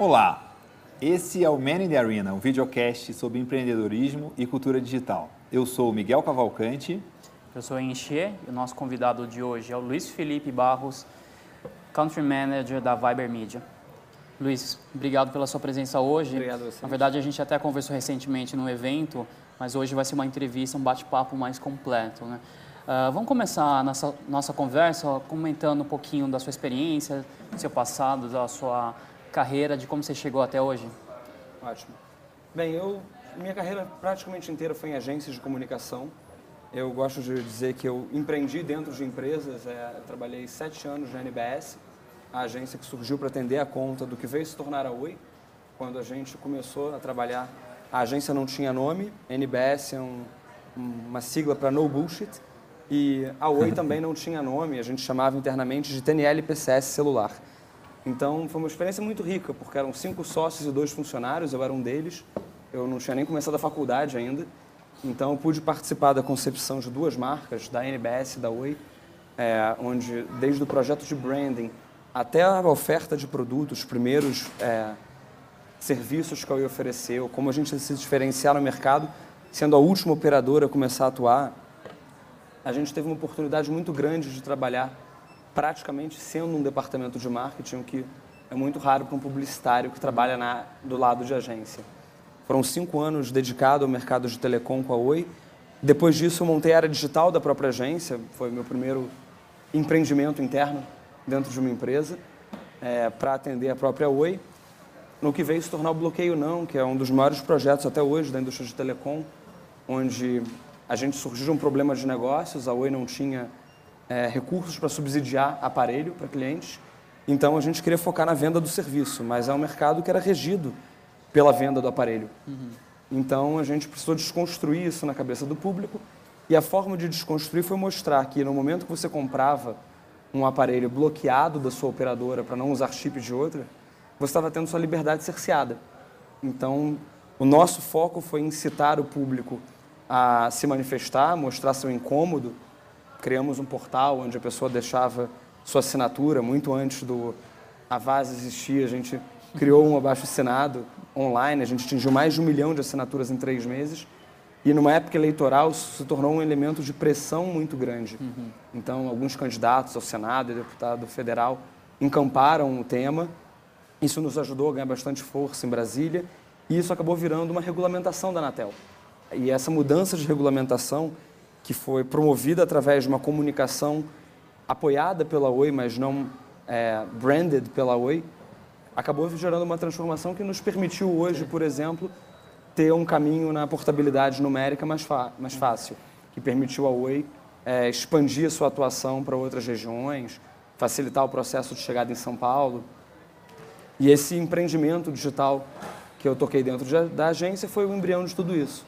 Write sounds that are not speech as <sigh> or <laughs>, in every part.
Olá, esse é o Man in the Arena, um videocast sobre empreendedorismo e cultura digital. Eu sou o Miguel Cavalcante. Eu sou o Enxê e o nosso convidado de hoje é o Luiz Felipe Barros, Country Manager da Viber Media. Luiz, obrigado pela sua presença hoje. Obrigado a você. Na verdade, a gente até conversou recentemente no evento, mas hoje vai ser uma entrevista, um bate-papo mais completo. Né? Uh, vamos começar a nossa, nossa conversa comentando um pouquinho da sua experiência, do seu passado, da sua carreira, de como você chegou até hoje. Ótimo. Bem, eu minha carreira praticamente inteira foi em agências de comunicação. Eu gosto de dizer que eu empreendi dentro de empresas. É, trabalhei sete anos na NBS, a agência que surgiu para atender a conta do que veio se tornar a Oi. Quando a gente começou a trabalhar, a agência não tinha nome. NBS é um, uma sigla para No Bullshit. E a Oi <laughs> também não tinha nome. A gente chamava internamente de TNL PCS Celular. Então foi uma experiência muito rica, porque eram cinco sócios e dois funcionários, eu era um deles. Eu não tinha nem começado a faculdade ainda. Então pude participar da concepção de duas marcas, da NBS e da Oi, é, onde desde o projeto de branding até a oferta de produtos, os primeiros é, serviços que a Oi ofereceu, como a gente se diferenciar no mercado, sendo a última operadora a começar a atuar, a gente teve uma oportunidade muito grande de trabalhar praticamente sendo um departamento de marketing, que é muito raro para um publicitário que trabalha na, do lado de agência. Foram cinco anos dedicado ao mercado de telecom com a Oi. Depois disso, eu montei a área digital da própria agência, foi meu primeiro empreendimento interno dentro de uma empresa, é, para atender a própria Oi. No que veio se tornar o Bloqueio Não, que é um dos maiores projetos até hoje da indústria de telecom, onde a gente surgiu um problema de negócios, a Oi não tinha é, recursos para subsidiar aparelho para clientes. Então a gente queria focar na venda do serviço, mas é um mercado que era regido pela venda do aparelho. Uhum. Então a gente precisou desconstruir isso na cabeça do público e a forma de desconstruir foi mostrar que no momento que você comprava um aparelho bloqueado da sua operadora para não usar chip de outra, você estava tendo sua liberdade cerceada. Então o nosso foco foi incitar o público a se manifestar, mostrar seu incômodo criamos um portal onde a pessoa deixava sua assinatura muito antes do Avaz existir. A gente criou um abaixo assinado online, a gente atingiu mais de um milhão de assinaturas em três meses. E numa época eleitoral isso se tornou um elemento de pressão muito grande. Uhum. Então, alguns candidatos ao Senado e deputado federal encamparam o tema. Isso nos ajudou a ganhar bastante força em Brasília e isso acabou virando uma regulamentação da Anatel. E essa mudança de regulamentação que foi promovida através de uma comunicação apoiada pela Oi, mas não é, branded pela Oi, acabou gerando uma transformação que nos permitiu hoje, por exemplo, ter um caminho na portabilidade numérica mais, mais fácil, que permitiu a Oi é, expandir sua atuação para outras regiões, facilitar o processo de chegada em São Paulo. E esse empreendimento digital que eu toquei dentro da agência foi o embrião de tudo isso.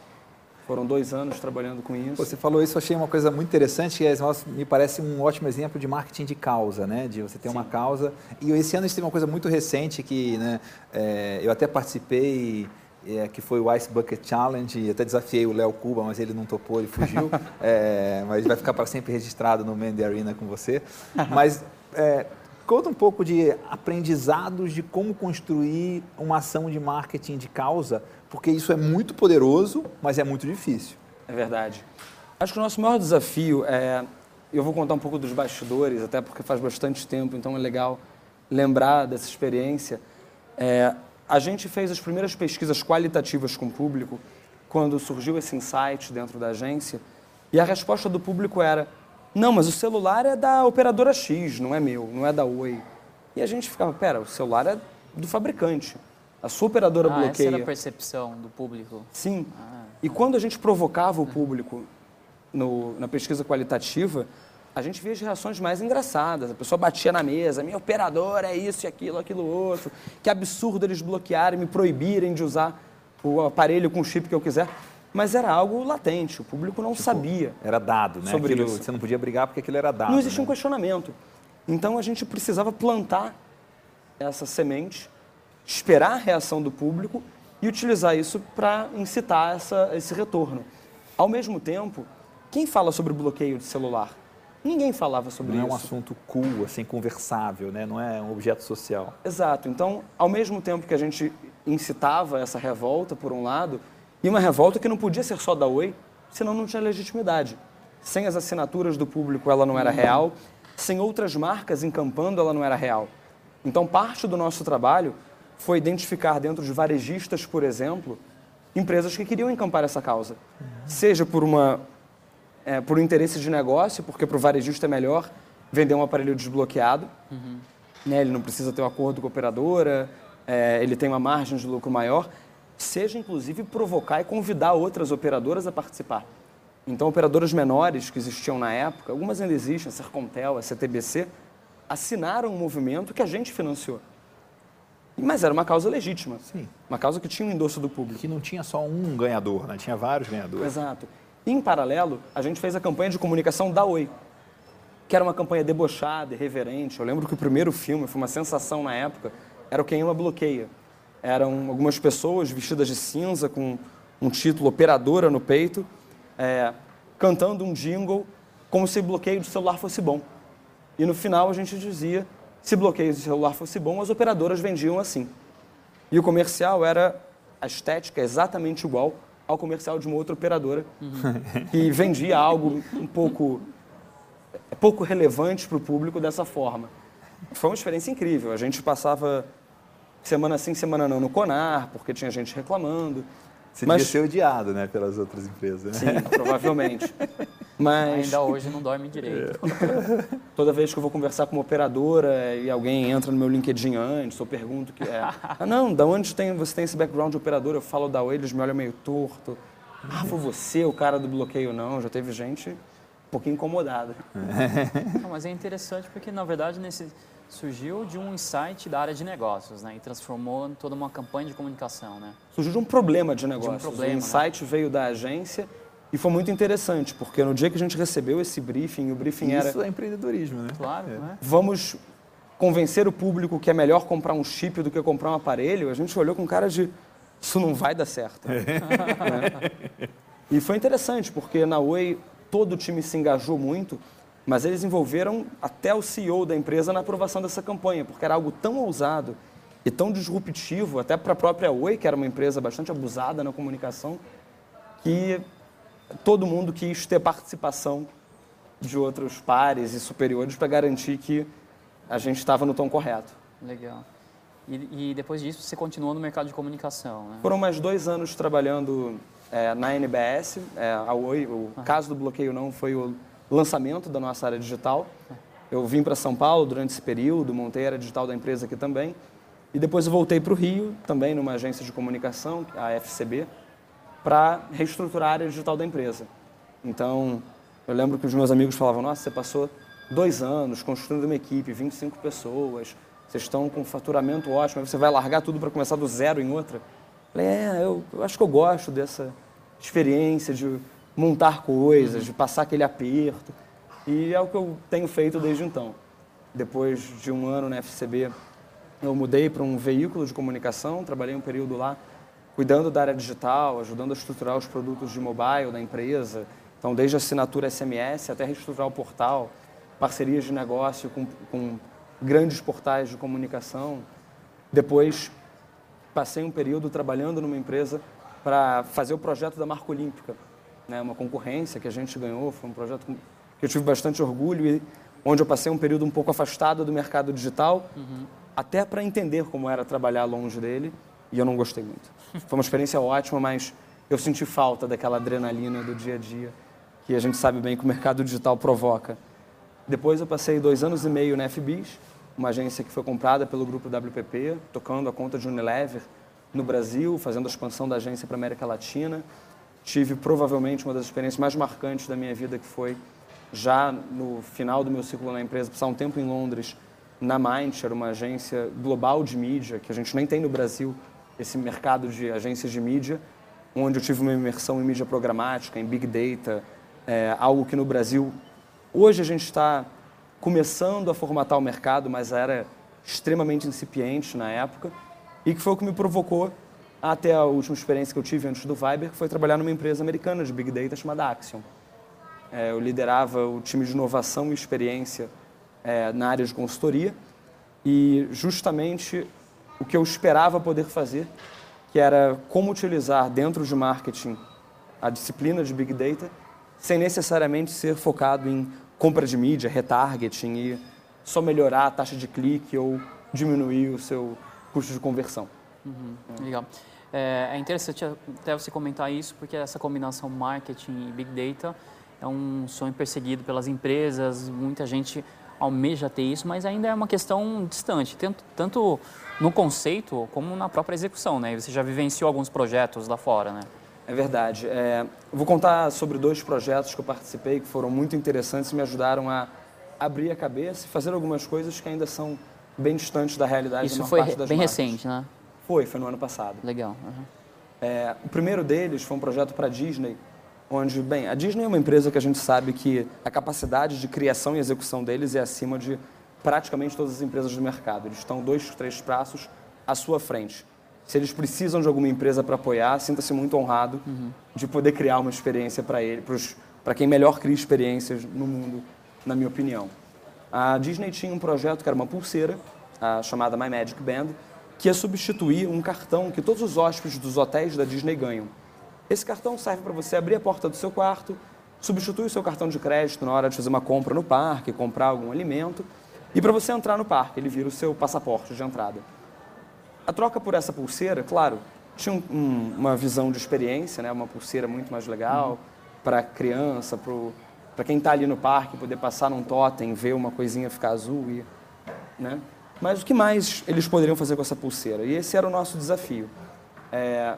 Foram dois anos trabalhando com isso. Você falou isso, eu achei uma coisa muito interessante, que é, me parece um ótimo exemplo de marketing de causa, né? De você ter Sim. uma causa. E esse ano a gente teve uma coisa muito recente que né, é, eu até participei, é, que foi o Ice Bucket Challenge, e até desafiei o Léo Cuba, mas ele não topou, ele fugiu. <laughs> é, mas vai ficar para sempre registrado no Mandy Arena com você. Mas é, conta um pouco de aprendizados de como construir uma ação de marketing de causa porque isso é muito poderoso, mas é muito difícil. É verdade. Acho que o nosso maior desafio é. Eu vou contar um pouco dos bastidores, até porque faz bastante tempo, então é legal lembrar dessa experiência. É, a gente fez as primeiras pesquisas qualitativas com o público quando surgiu esse insight dentro da agência e a resposta do público era: não, mas o celular é da operadora X, não é meu, não é da Oi. E a gente ficava: pera, o celular é do fabricante. A sua operadora ah, bloqueia. Essa era a percepção do público. Sim. Ah. E quando a gente provocava o público no, na pesquisa qualitativa, a gente via as reações mais engraçadas. A pessoa batia na mesa, minha operadora é isso e aquilo, aquilo outro. Que absurdo eles bloquearem, me proibirem de usar o aparelho com o chip que eu quiser. Mas era algo latente, o público não tipo, sabia. Era dado, né? Sobre aquilo, isso. Você não podia brigar porque aquilo era dado. Não existia né? um questionamento. Então a gente precisava plantar essa semente esperar a reação do público e utilizar isso para incitar essa, esse retorno. Ao mesmo tempo, quem fala sobre bloqueio de celular? Ninguém falava sobre não isso. Não é um assunto cool, assim, conversável, né? não é um objeto social. Exato. Então, ao mesmo tempo que a gente incitava essa revolta, por um lado, e uma revolta que não podia ser só da Oi, senão não tinha legitimidade. Sem as assinaturas do público, ela não era real. Sem outras marcas encampando, ela não era real. Então, parte do nosso trabalho foi identificar dentro de varejistas, por exemplo, empresas que queriam encampar essa causa. Seja por uma é, por um interesse de negócio, porque para o varejista é melhor vender um aparelho desbloqueado. Uhum. Né, ele não precisa ter um acordo com a operadora, é, ele tem uma margem de lucro maior. Seja, inclusive, provocar e convidar outras operadoras a participar. Então, operadoras menores que existiam na época, algumas ainda existem, a Sercontel, a CTBC, assinaram um movimento que a gente financiou. Mas era uma causa legítima. Sim. Uma causa que tinha um endosso do público. Que não tinha só um ganhador, né? tinha vários ganhadores. Exato. Em paralelo, a gente fez a campanha de comunicação da Oi, que era uma campanha debochada, irreverente. Eu lembro que o primeiro filme foi uma sensação na época, era o Quem Ama Bloqueia. Eram algumas pessoas vestidas de cinza, com um título Operadora no peito, é, cantando um jingle como se bloqueio de celular fosse bom. E no final a gente dizia, se bloqueio de celular fosse bom, as operadoras vendiam assim. E o comercial era a estética exatamente igual ao comercial de uma outra operadora uhum. <laughs> que vendia algo um pouco pouco relevante para o público dessa forma. Foi uma experiência incrível. A gente passava semana sim, semana não no Conar, porque tinha gente reclamando. Você Mas... devia ser odiado, né, pelas outras empresas. Né? Sim, provavelmente. <laughs> Mas... Ainda hoje não dorme direito. É. <laughs> Toda vez que eu vou conversar com uma operadora e alguém entra no meu LinkedIn antes, eu pergunto que é. Ah, <laughs> não, da onde tem, você tem esse background de operador? Eu falo da Oi, eles me olham meio torto. Ah, foi você o cara do bloqueio? Não, já teve gente um pouquinho incomodada. <laughs> Não, mas é interessante porque, na verdade, nesse surgiu de um insight da área de negócios, né? E transformou em toda uma campanha de comunicação, né? Surgiu de um problema de negócios. De um problema, o insight né? veio da agência e foi muito interessante, porque no dia que a gente recebeu esse briefing, o briefing Isso era... Isso é empreendedorismo, né? Claro, é. né? Vamos convencer o público que é melhor comprar um chip do que comprar um aparelho. A gente olhou com cara de... Isso não vai dar certo. <laughs> é. E foi interessante, porque na Oi todo o time se engajou muito, mas eles envolveram até o CEO da empresa na aprovação dessa campanha, porque era algo tão ousado e tão disruptivo, até para a própria Oi, que era uma empresa bastante abusada na comunicação, que todo mundo quis ter participação de outros pares e superiores para garantir que a gente estava no tom correto. Legal. E, e, depois disso você continuou no mercado de comunicação, né? Foram mais dois anos trabalhando é, na NBS. É, a Oi, o caso do bloqueio não foi o lançamento da nossa área digital. Eu vim para São Paulo durante esse período, montei a área digital da empresa aqui também. E depois eu voltei para o Rio, também numa agência de comunicação, a FCB, para reestruturar a área digital da empresa. Então, eu lembro que os meus amigos falavam: Nossa, você passou dois anos construindo uma equipe, 25 pessoas, vocês estão com um faturamento ótimo, você vai largar tudo para começar do zero em outra? Falei: É, eu, eu acho que eu gosto dessa experiência de montar coisas, de passar aquele aperto. E é o que eu tenho feito desde então. Depois de um ano na FCB, eu mudei para um veículo de comunicação, trabalhei um período lá cuidando da área digital, ajudando a estruturar os produtos de mobile da empresa. Então, desde assinatura SMS até reestruturar o portal, parcerias de negócio com, com grandes portais de comunicação. Depois, passei um período trabalhando numa empresa para fazer o projeto da marca olímpica, né, uma concorrência que a gente ganhou, foi um projeto que eu tive bastante orgulho e onde eu passei um período um pouco afastado do mercado digital, uhum. até para entender como era trabalhar longe dele, e eu não gostei muito. <laughs> Foi uma experiência ótima, mas eu senti falta daquela adrenalina do dia a dia que a gente sabe bem que o mercado digital provoca. Depois eu passei dois anos e meio na FBIS, uma agência que foi comprada pelo grupo WPP, tocando a conta de Unilever no Brasil, fazendo a expansão da agência para a América Latina. Tive provavelmente uma das experiências mais marcantes da minha vida, que foi já no final do meu ciclo na empresa, passar um tempo em Londres, na Mindshare, uma agência global de mídia, que a gente nem tem no Brasil, esse mercado de agências de mídia, onde eu tive uma imersão em mídia programática, em Big Data, é, algo que no Brasil, hoje a gente está começando a formatar o mercado, mas era extremamente incipiente na época, e que foi o que me provocou até a última experiência que eu tive antes do Viber, que foi trabalhar numa empresa americana de Big Data chamada Axion. É, eu liderava o time de inovação e experiência é, na área de consultoria e justamente o que eu esperava poder fazer, que era como utilizar dentro de marketing a disciplina de Big Data, sem necessariamente ser focado em compra de mídia, retargeting e só melhorar a taxa de clique ou diminuir o seu custo de conversão. Uhum, legal. É, é interessante até você comentar isso, porque essa combinação marketing e Big Data é um sonho perseguido pelas empresas, muita gente almeja ter isso, mas ainda é uma questão distante, tanto, tanto no conceito como na própria execução, né? Você já vivenciou alguns projetos lá fora, né? É verdade. É, vou contar sobre dois projetos que eu participei que foram muito interessantes e me ajudaram a abrir a cabeça e fazer algumas coisas que ainda são bem distantes da realidade Isso da foi bem marcas. recente, né? Foi, foi no ano passado. Legal. Uhum. É, o primeiro deles foi um projeto para a Disney, onde, bem, a Disney é uma empresa que a gente sabe que a capacidade de criação e execução deles é acima de praticamente todas as empresas do mercado. Eles estão dois, três passos à sua frente. Se eles precisam de alguma empresa para apoiar, sinta-se muito honrado uhum. de poder criar uma experiência para ele, para quem melhor cria experiências no mundo, na minha opinião. A Disney tinha um projeto que era uma pulseira, a chamada My Magic Band, que ia substituir um cartão que todos os hóspedes dos hotéis da Disney ganham. Esse cartão serve para você abrir a porta do seu quarto, substituir o seu cartão de crédito na hora de fazer uma compra no parque, comprar algum alimento, e para você entrar no parque, ele vira o seu passaporte de entrada. A troca por essa pulseira, claro, tinha um, um, uma visão de experiência, né? uma pulseira muito mais legal uhum. para criança, para quem está ali no parque, poder passar num totem, ver uma coisinha ficar azul. E, né? Mas o que mais eles poderiam fazer com essa pulseira? E esse era o nosso desafio. É,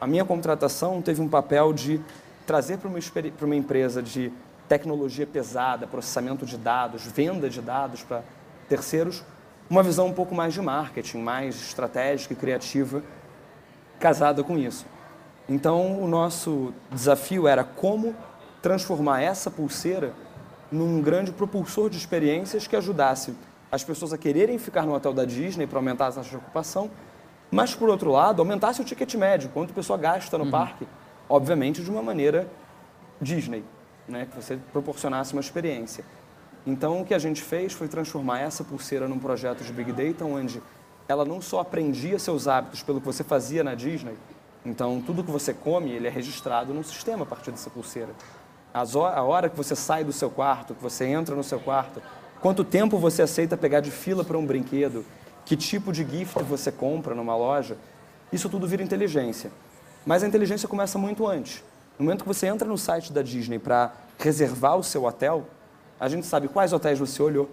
a minha contratação teve um papel de trazer para uma, para uma empresa de tecnologia pesada, processamento de dados, venda de dados para terceiros, uma visão um pouco mais de marketing, mais estratégica e criativa, casada com isso. Então, o nosso desafio era como transformar essa pulseira num grande propulsor de experiências que ajudasse as pessoas a quererem ficar no hotel da Disney para aumentar as taxas de ocupação, mas, por outro lado, aumentasse o ticket médio, quanto a pessoa gasta no uhum. parque, obviamente de uma maneira Disney, né? que você proporcionasse uma experiência. Então, o que a gente fez foi transformar essa pulseira num projeto de Big Data, onde ela não só aprendia seus hábitos pelo que você fazia na Disney, então tudo que você come, ele é registrado num sistema a partir dessa pulseira. A hora que você sai do seu quarto, que você entra no seu quarto, quanto tempo você aceita pegar de fila para um brinquedo, que tipo de gift você compra numa loja, isso tudo vira inteligência. Mas a inteligência começa muito antes. No momento que você entra no site da Disney para reservar o seu hotel, a gente sabe quais hotéis você olhou,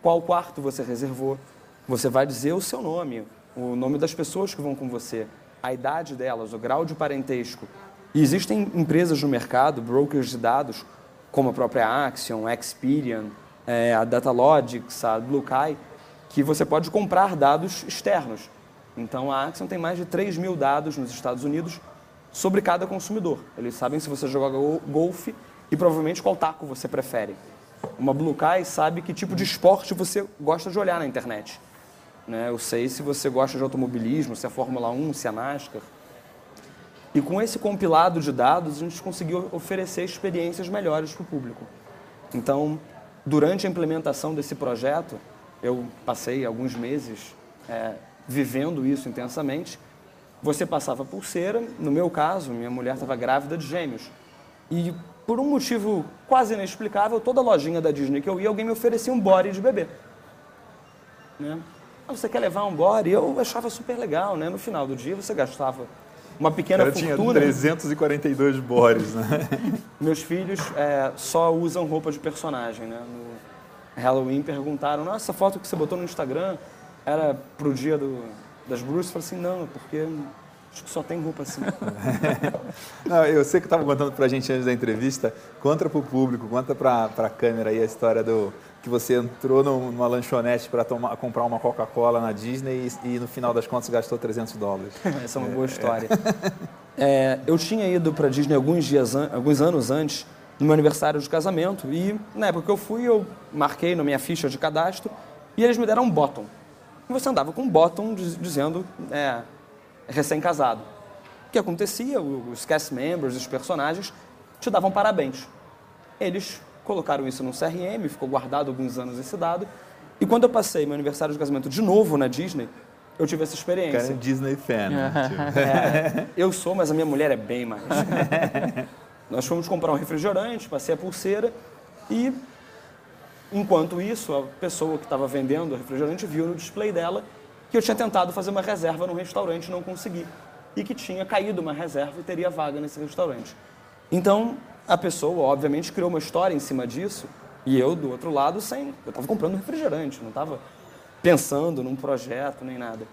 qual quarto você reservou. Você vai dizer o seu nome, o nome das pessoas que vão com você, a idade delas, o grau de parentesco. E existem empresas no mercado, brokers de dados, como a própria Axion, Experian, é, a Datalogix, a BlueKai, que você pode comprar dados externos. Então a Axion tem mais de 3 mil dados nos Estados Unidos sobre cada consumidor. Eles sabem se você joga golfe e provavelmente qual taco você prefere uma Blue Kai sabe que tipo de esporte você gosta de olhar na internet. Né? Eu sei se você gosta de automobilismo, se é Fórmula 1, se é NASCAR. E com esse compilado de dados, a gente conseguiu oferecer experiências melhores para o público. Então, durante a implementação desse projeto, eu passei alguns meses é, vivendo isso intensamente. Você passava pulseira, no meu caso, minha mulher estava grávida de gêmeos. E por um motivo quase inexplicável, toda lojinha da Disney que eu ia, alguém me oferecia um body de bebê. Né? Ah, você quer levar um body? Eu achava super legal, né? No final do dia você gastava uma pequena Eu fortuna. tinha 342 bodies, né? <laughs> Meus filhos é, só usam roupa de personagem, né? No Halloween perguntaram, nossa, essa foto que você botou no Instagram era pro dia do, das bruxas? Eu falei assim, não, porque Acho que só tem roupa assim. <laughs> Não, eu sei que estava contando para a gente antes da entrevista. Conta para o público, conta para a câmera aí a história do que você entrou numa lanchonete para comprar uma Coca-Cola na Disney e, e, no final das contas gastou 300 dólares. <laughs> Essa é uma boa história. <laughs> É, eu tinha ido para a Disney alguns, dias, alguns anos antes, no meu aniversário de casamento, e na época que eu fui, eu marquei na minha ficha de cadastro e eles me deram um bottom. E você andava com um bottom dizendo é, recém-casado. O que acontecia? Os cast members, os personagens, te davam parabéns. Eles colocaram isso no CRM, ficou guardado alguns anos esse dado. E quando eu passei meu aniversário de casamento de novo na Disney, eu tive essa experiência. Cara, é um Disney fan. Né? É, <laughs> eu sou, mas a minha mulher é bem mais. <laughs> Nós fomos comprar um refrigerante, passei a pulseira e, enquanto isso, a pessoa que estava vendendo o refrigerante viu no display dela que eu tinha tentado fazer uma reserva num restaurante e não consegui. E que tinha caído uma reserva e teria vaga nesse restaurante. Então, a pessoa, obviamente, criou uma história em cima disso e eu, do outro lado, sem. Eu estava comprando refrigerante, não estava pensando num projeto nem nada.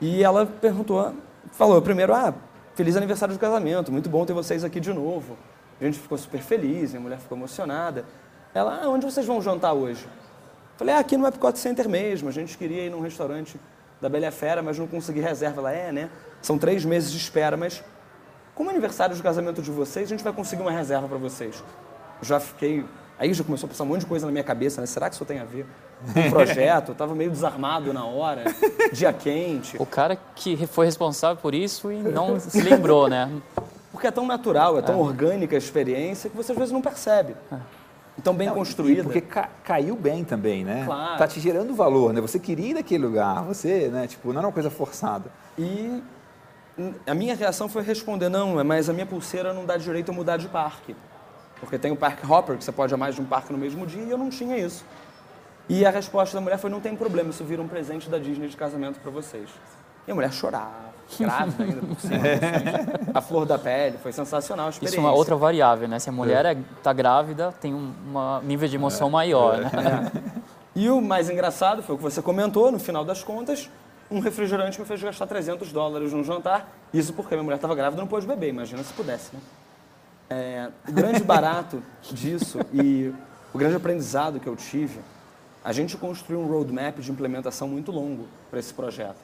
E ela perguntou, falou primeiro, ah, feliz aniversário de casamento, muito bom ter vocês aqui de novo. A gente ficou super feliz, minha mulher ficou emocionada. Ela, ah, onde vocês vão jantar hoje? Falei, ah, aqui no Epcot Center mesmo, a gente queria ir num restaurante da Bela Fera, mas não consegui reserva. Ela, é, né? São três meses de espera, mas como é aniversário de casamento de vocês, a gente vai conseguir uma reserva para vocês. Já fiquei. Aí já começou a passar um monte de coisa na minha cabeça, né? Será que isso tem a ver com o projeto? Eu tava meio desarmado na hora, dia quente. O cara que foi responsável por isso e não se lembrou, né? Porque é tão natural, é tão é. orgânica a experiência que você às vezes não percebe. É. Então, bem não, construída. Porque ca caiu bem também, né? Claro. Tá te gerando valor, né? Você queria ir naquele lugar, você, né? Tipo, não era uma coisa forçada. E a minha reação foi responder, não, mas a minha pulseira não dá direito a mudar de parque. Porque tem o Park Hopper, que você pode ir a mais de um parque no mesmo dia, e eu não tinha isso. E a resposta da mulher foi, não tem problema, isso vira um presente da Disney de casamento para vocês. E a mulher chorava, grávida ainda por cima. a flor da pele, foi sensacional a experiência. Isso é uma outra variável, né? Se a mulher está é. tá grávida, tem um uma nível de emoção é. maior, né? É. E o mais engraçado foi o que você comentou, no final das contas, um refrigerante me fez gastar 300 dólares num jantar. Isso porque minha mulher estava grávida e não pôde beber, imagina se pudesse, né? É, o grande barato disso e o grande aprendizado que eu tive, a gente construiu um roadmap de implementação muito longo para esse projeto.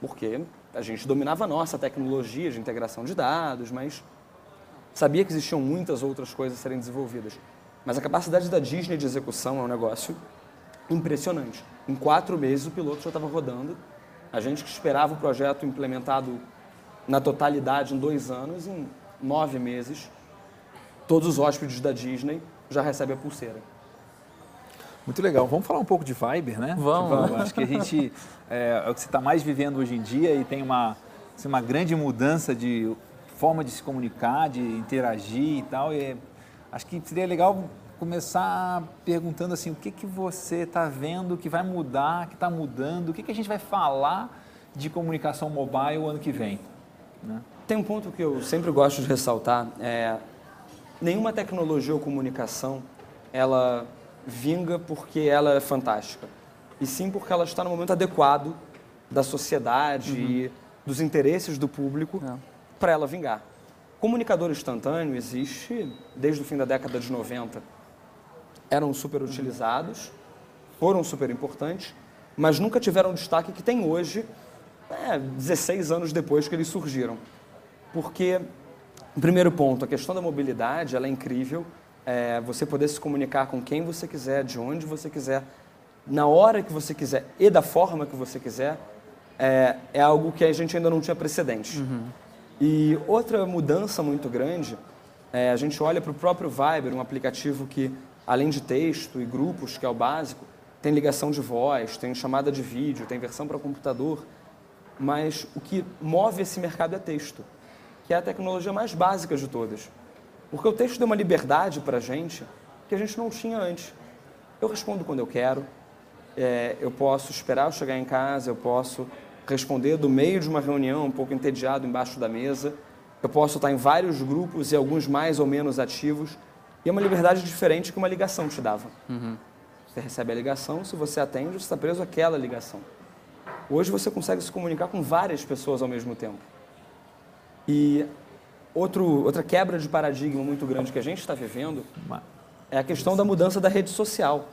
Porque a gente dominava a nossa tecnologia de integração de dados, mas sabia que existiam muitas outras coisas a serem desenvolvidas. Mas a capacidade da Disney de execução é um negócio impressionante. Em quatro meses o piloto já estava rodando a gente que esperava o projeto implementado na totalidade em dois anos, em nove meses, todos os hóspedes da Disney já recebem a pulseira. Muito legal. Vamos falar um pouco de Viber, né? Vamos. Acho que a gente é, é o que você está mais vivendo hoje em dia e tem uma, assim, uma grande mudança de forma de se comunicar, de interagir e tal. E acho que seria legal começar perguntando assim, o que, que você está vendo que vai mudar, que está mudando, o que, que a gente vai falar de comunicação mobile o ano que vem? Né? Tem um ponto que eu sempre gosto de ressaltar, é nenhuma tecnologia ou comunicação ela vinga porque ela é fantástica, e sim porque ela está no momento adequado da sociedade uhum. e dos interesses do público é. para ela vingar. Comunicador instantâneo existe desde o fim da década de 90 eram super utilizados, foram super importantes, mas nunca tiveram o destaque que tem hoje, é, 16 anos depois que eles surgiram. Porque, primeiro ponto, a questão da mobilidade ela é incrível. É, você poder se comunicar com quem você quiser, de onde você quiser, na hora que você quiser e da forma que você quiser, é, é algo que a gente ainda não tinha precedente. Uhum. E outra mudança muito grande, é, a gente olha para o próprio Viber, um aplicativo que além de texto e grupos, que é o básico, tem ligação de voz, tem chamada de vídeo, tem versão para computador, mas o que move esse mercado é texto, que é a tecnologia mais básica de todas. Porque o texto deu uma liberdade para a gente que a gente não tinha antes. Eu respondo quando eu quero, é, eu posso esperar eu chegar em casa, eu posso responder do meio de uma reunião um pouco entediado embaixo da mesa, eu posso estar em vários grupos e alguns mais ou menos ativos, e é uma liberdade diferente que uma ligação te dava. Uhum. Você recebe a ligação, se você atende, você está preso àquela ligação. Hoje você consegue se comunicar com várias pessoas ao mesmo tempo. E outro, outra quebra de paradigma muito grande que a gente está vivendo é a questão da mudança da rede social.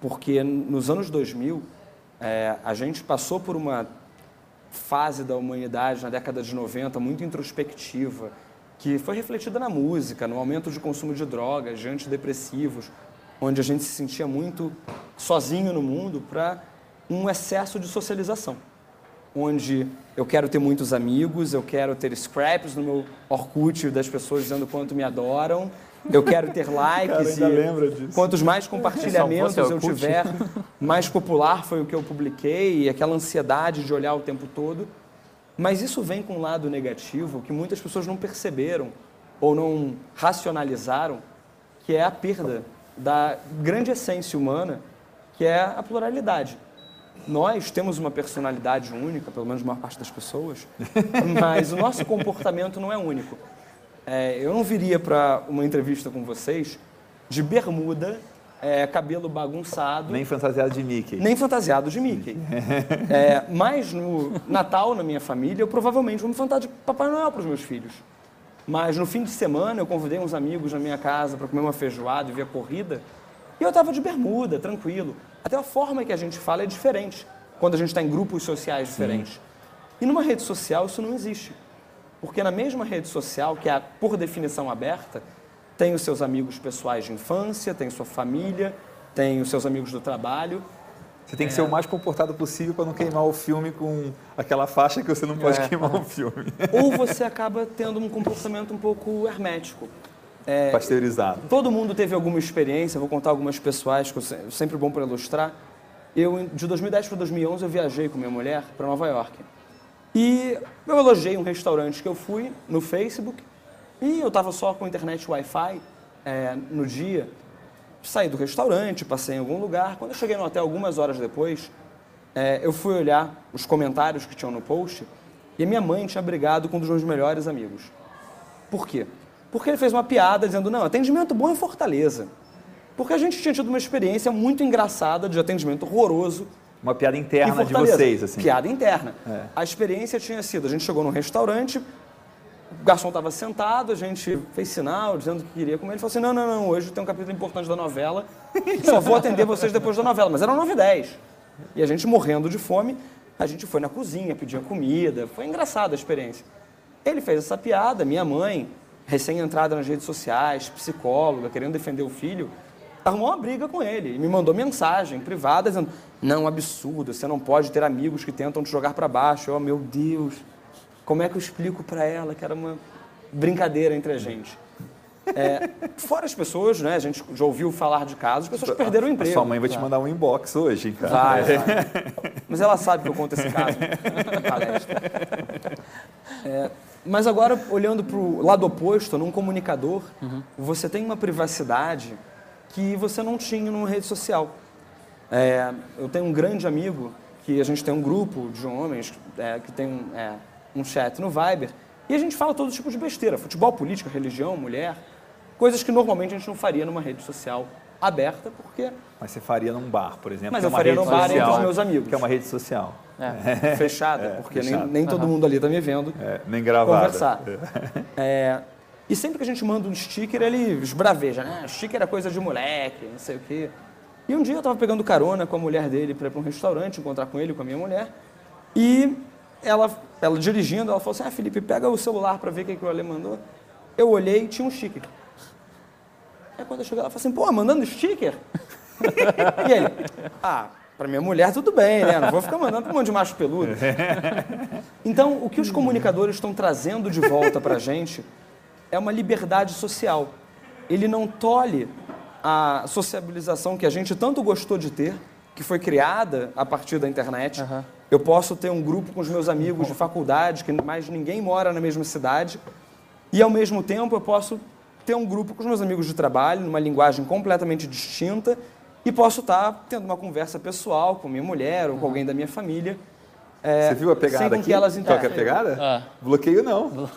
Porque nos anos 2000, é, a gente passou por uma fase da humanidade na década de 90 muito introspectiva, que foi refletida na música, no aumento de consumo de drogas, de antidepressivos, onde a gente se sentia muito sozinho no mundo para um excesso de socialização. Onde eu quero ter muitos amigos, eu quero ter scraps no meu Orkut das pessoas dizendo quanto me adoram, Eu quero ter <laughs> likes Cara, e quantos mais compartilhamentos eu tiver, <laughs> mais popular foi o que eu publiquei e aquela ansiedade de olhar o tempo todo. Mas isso vem com um lado negativo que muitas pessoas não perceberam ou não racionalizaram, que é a perda da grande essência humana, que é a pluralidade. Nós temos uma personalidade única, pelo menos a maior parte das pessoas, <laughs> mas o nosso comportamento não é único. É, eu não viria para uma entrevista com vocês de bermuda, é, cabelo bagunçado, Nem fantasiado de Mickey. nem fantasiado de Mickey. <laughs> É, mas no Natal, na minha família, eu provavelmente vou me fantasiar de Papai Noel para os meus filhos. Mas no fim de semana, eu convidei uns amigos na minha casa para comer uma feijoada e ver a corrida. E eu estava de bermuda, tranquilo. Até a forma que a gente fala é diferente quando a gente está em grupos sociais diferentes. E numa rede social isso não existe. Porque na mesma rede social, que é por definição aberta, tem os seus amigos pessoais de infância, tem sua família, tem os seus amigos do trabalho. Você tem que ser o mais comportado possível para não queimar o filme com aquela faixa que você não pode É. queimar o filme. Ou você acaba tendo um comportamento um pouco hermético. É, Pasteurizado. Todo mundo teve alguma experiência, vou contar algumas pessoais, que eu se- sempre bom para ilustrar. Eu, de 2010 para 2011, eu viajei com minha mulher para Nova York. E eu elogiei um restaurante que eu fui no Facebook e eu estava só com internet Wi-Fi é, no dia. Saí do restaurante, passei em algum lugar. Quando eu cheguei no hotel, algumas horas depois, é, eu fui olhar os comentários que tinham no post e a minha mãe tinha brigado com um dos meus melhores amigos. Por quê? Porque ele fez uma piada dizendo, não, atendimento bom em Fortaleza. Porque a gente tinha tido uma experiência muito engraçada de atendimento horroroso Uma piada interna de vocês, assim. Piada interna. É. A experiência tinha sido, a gente chegou num restaurante, o garçom estava sentado, a gente fez sinal, dizendo que queria comer. Ele falou assim, não, não, não, hoje tem um capítulo importante da novela, <laughs> só vou atender vocês depois da novela. Mas eram 9 e 10. E a gente morrendo de fome, a gente foi na cozinha, pedia comida. Foi engraçada a experiência. Ele fez essa piada, minha mãe, recém-entrada nas redes sociais, psicóloga, querendo defender o filho, arrumou uma briga com ele e me mandou mensagem privada dizendo: Não, absurdo, você não pode ter amigos que tentam te jogar para baixo. Eu, meu Deus, como é que eu explico para ela que era uma brincadeira entre a gente? É, fora as pessoas, né? A gente já ouviu falar de casos, pessoas que perderam o emprego. sua mãe vai te mandar um inbox hoje, hein, cara? Vai, vai. <laughs> Mas ela sabe que eu conto esse caso na <laughs> palestra. É, mas agora, olhando para o lado oposto, num comunicador, você tem uma privacidade que você não tinha numa rede social. É, eu tenho um grande amigo que a gente tem um grupo de homens é, que tem é, um chat no Viber e a gente fala todo tipo de besteira, futebol, política, religião, mulher, coisas que normalmente a gente não faria numa rede social aberta, porque Mas você faria num bar, por exemplo. Mas é eu faria num bar entre os meus amigos. Que é uma rede social. É. <laughs> fechada, porque nem, nem todo mundo ali está me vendo É, nem gravada. conversar. É, e sempre que a gente manda um sticker, ele esbraveja, né? Sticker é coisa de moleque, não sei o quê. E um dia eu estava pegando carona com a mulher dele para ir para um restaurante, encontrar com ele, com a minha mulher. E ela, ela dirigindo, ela falou assim, ah, Felipe, pega o celular para ver o que, que o Ale mandou. Eu olhei e tinha um sticker. Aí quando eu cheguei, ela falou assim, pô, mandando sticker? <laughs> e ele, ah, para minha mulher tudo bem, né? Não vou ficar mandando para um monte de macho peludo. <laughs> Então, o que os comunicadores estão trazendo de volta para a gente é uma liberdade social. Ele não tolhe a sociabilização que a gente tanto gostou de ter, que foi criada a partir da internet. Aham. Eu posso ter um grupo com os meus amigos de faculdade, que mais ninguém mora na mesma cidade, e ao mesmo tempo eu posso ter um grupo com os meus amigos de trabalho, numa linguagem completamente distinta, e posso estar tendo uma conversa pessoal com minha mulher ou com alguém da minha família. é, Você viu a pegada sem com aqui? que elas Qual que é a pegada? Ah. Bloqueio não. <laughs>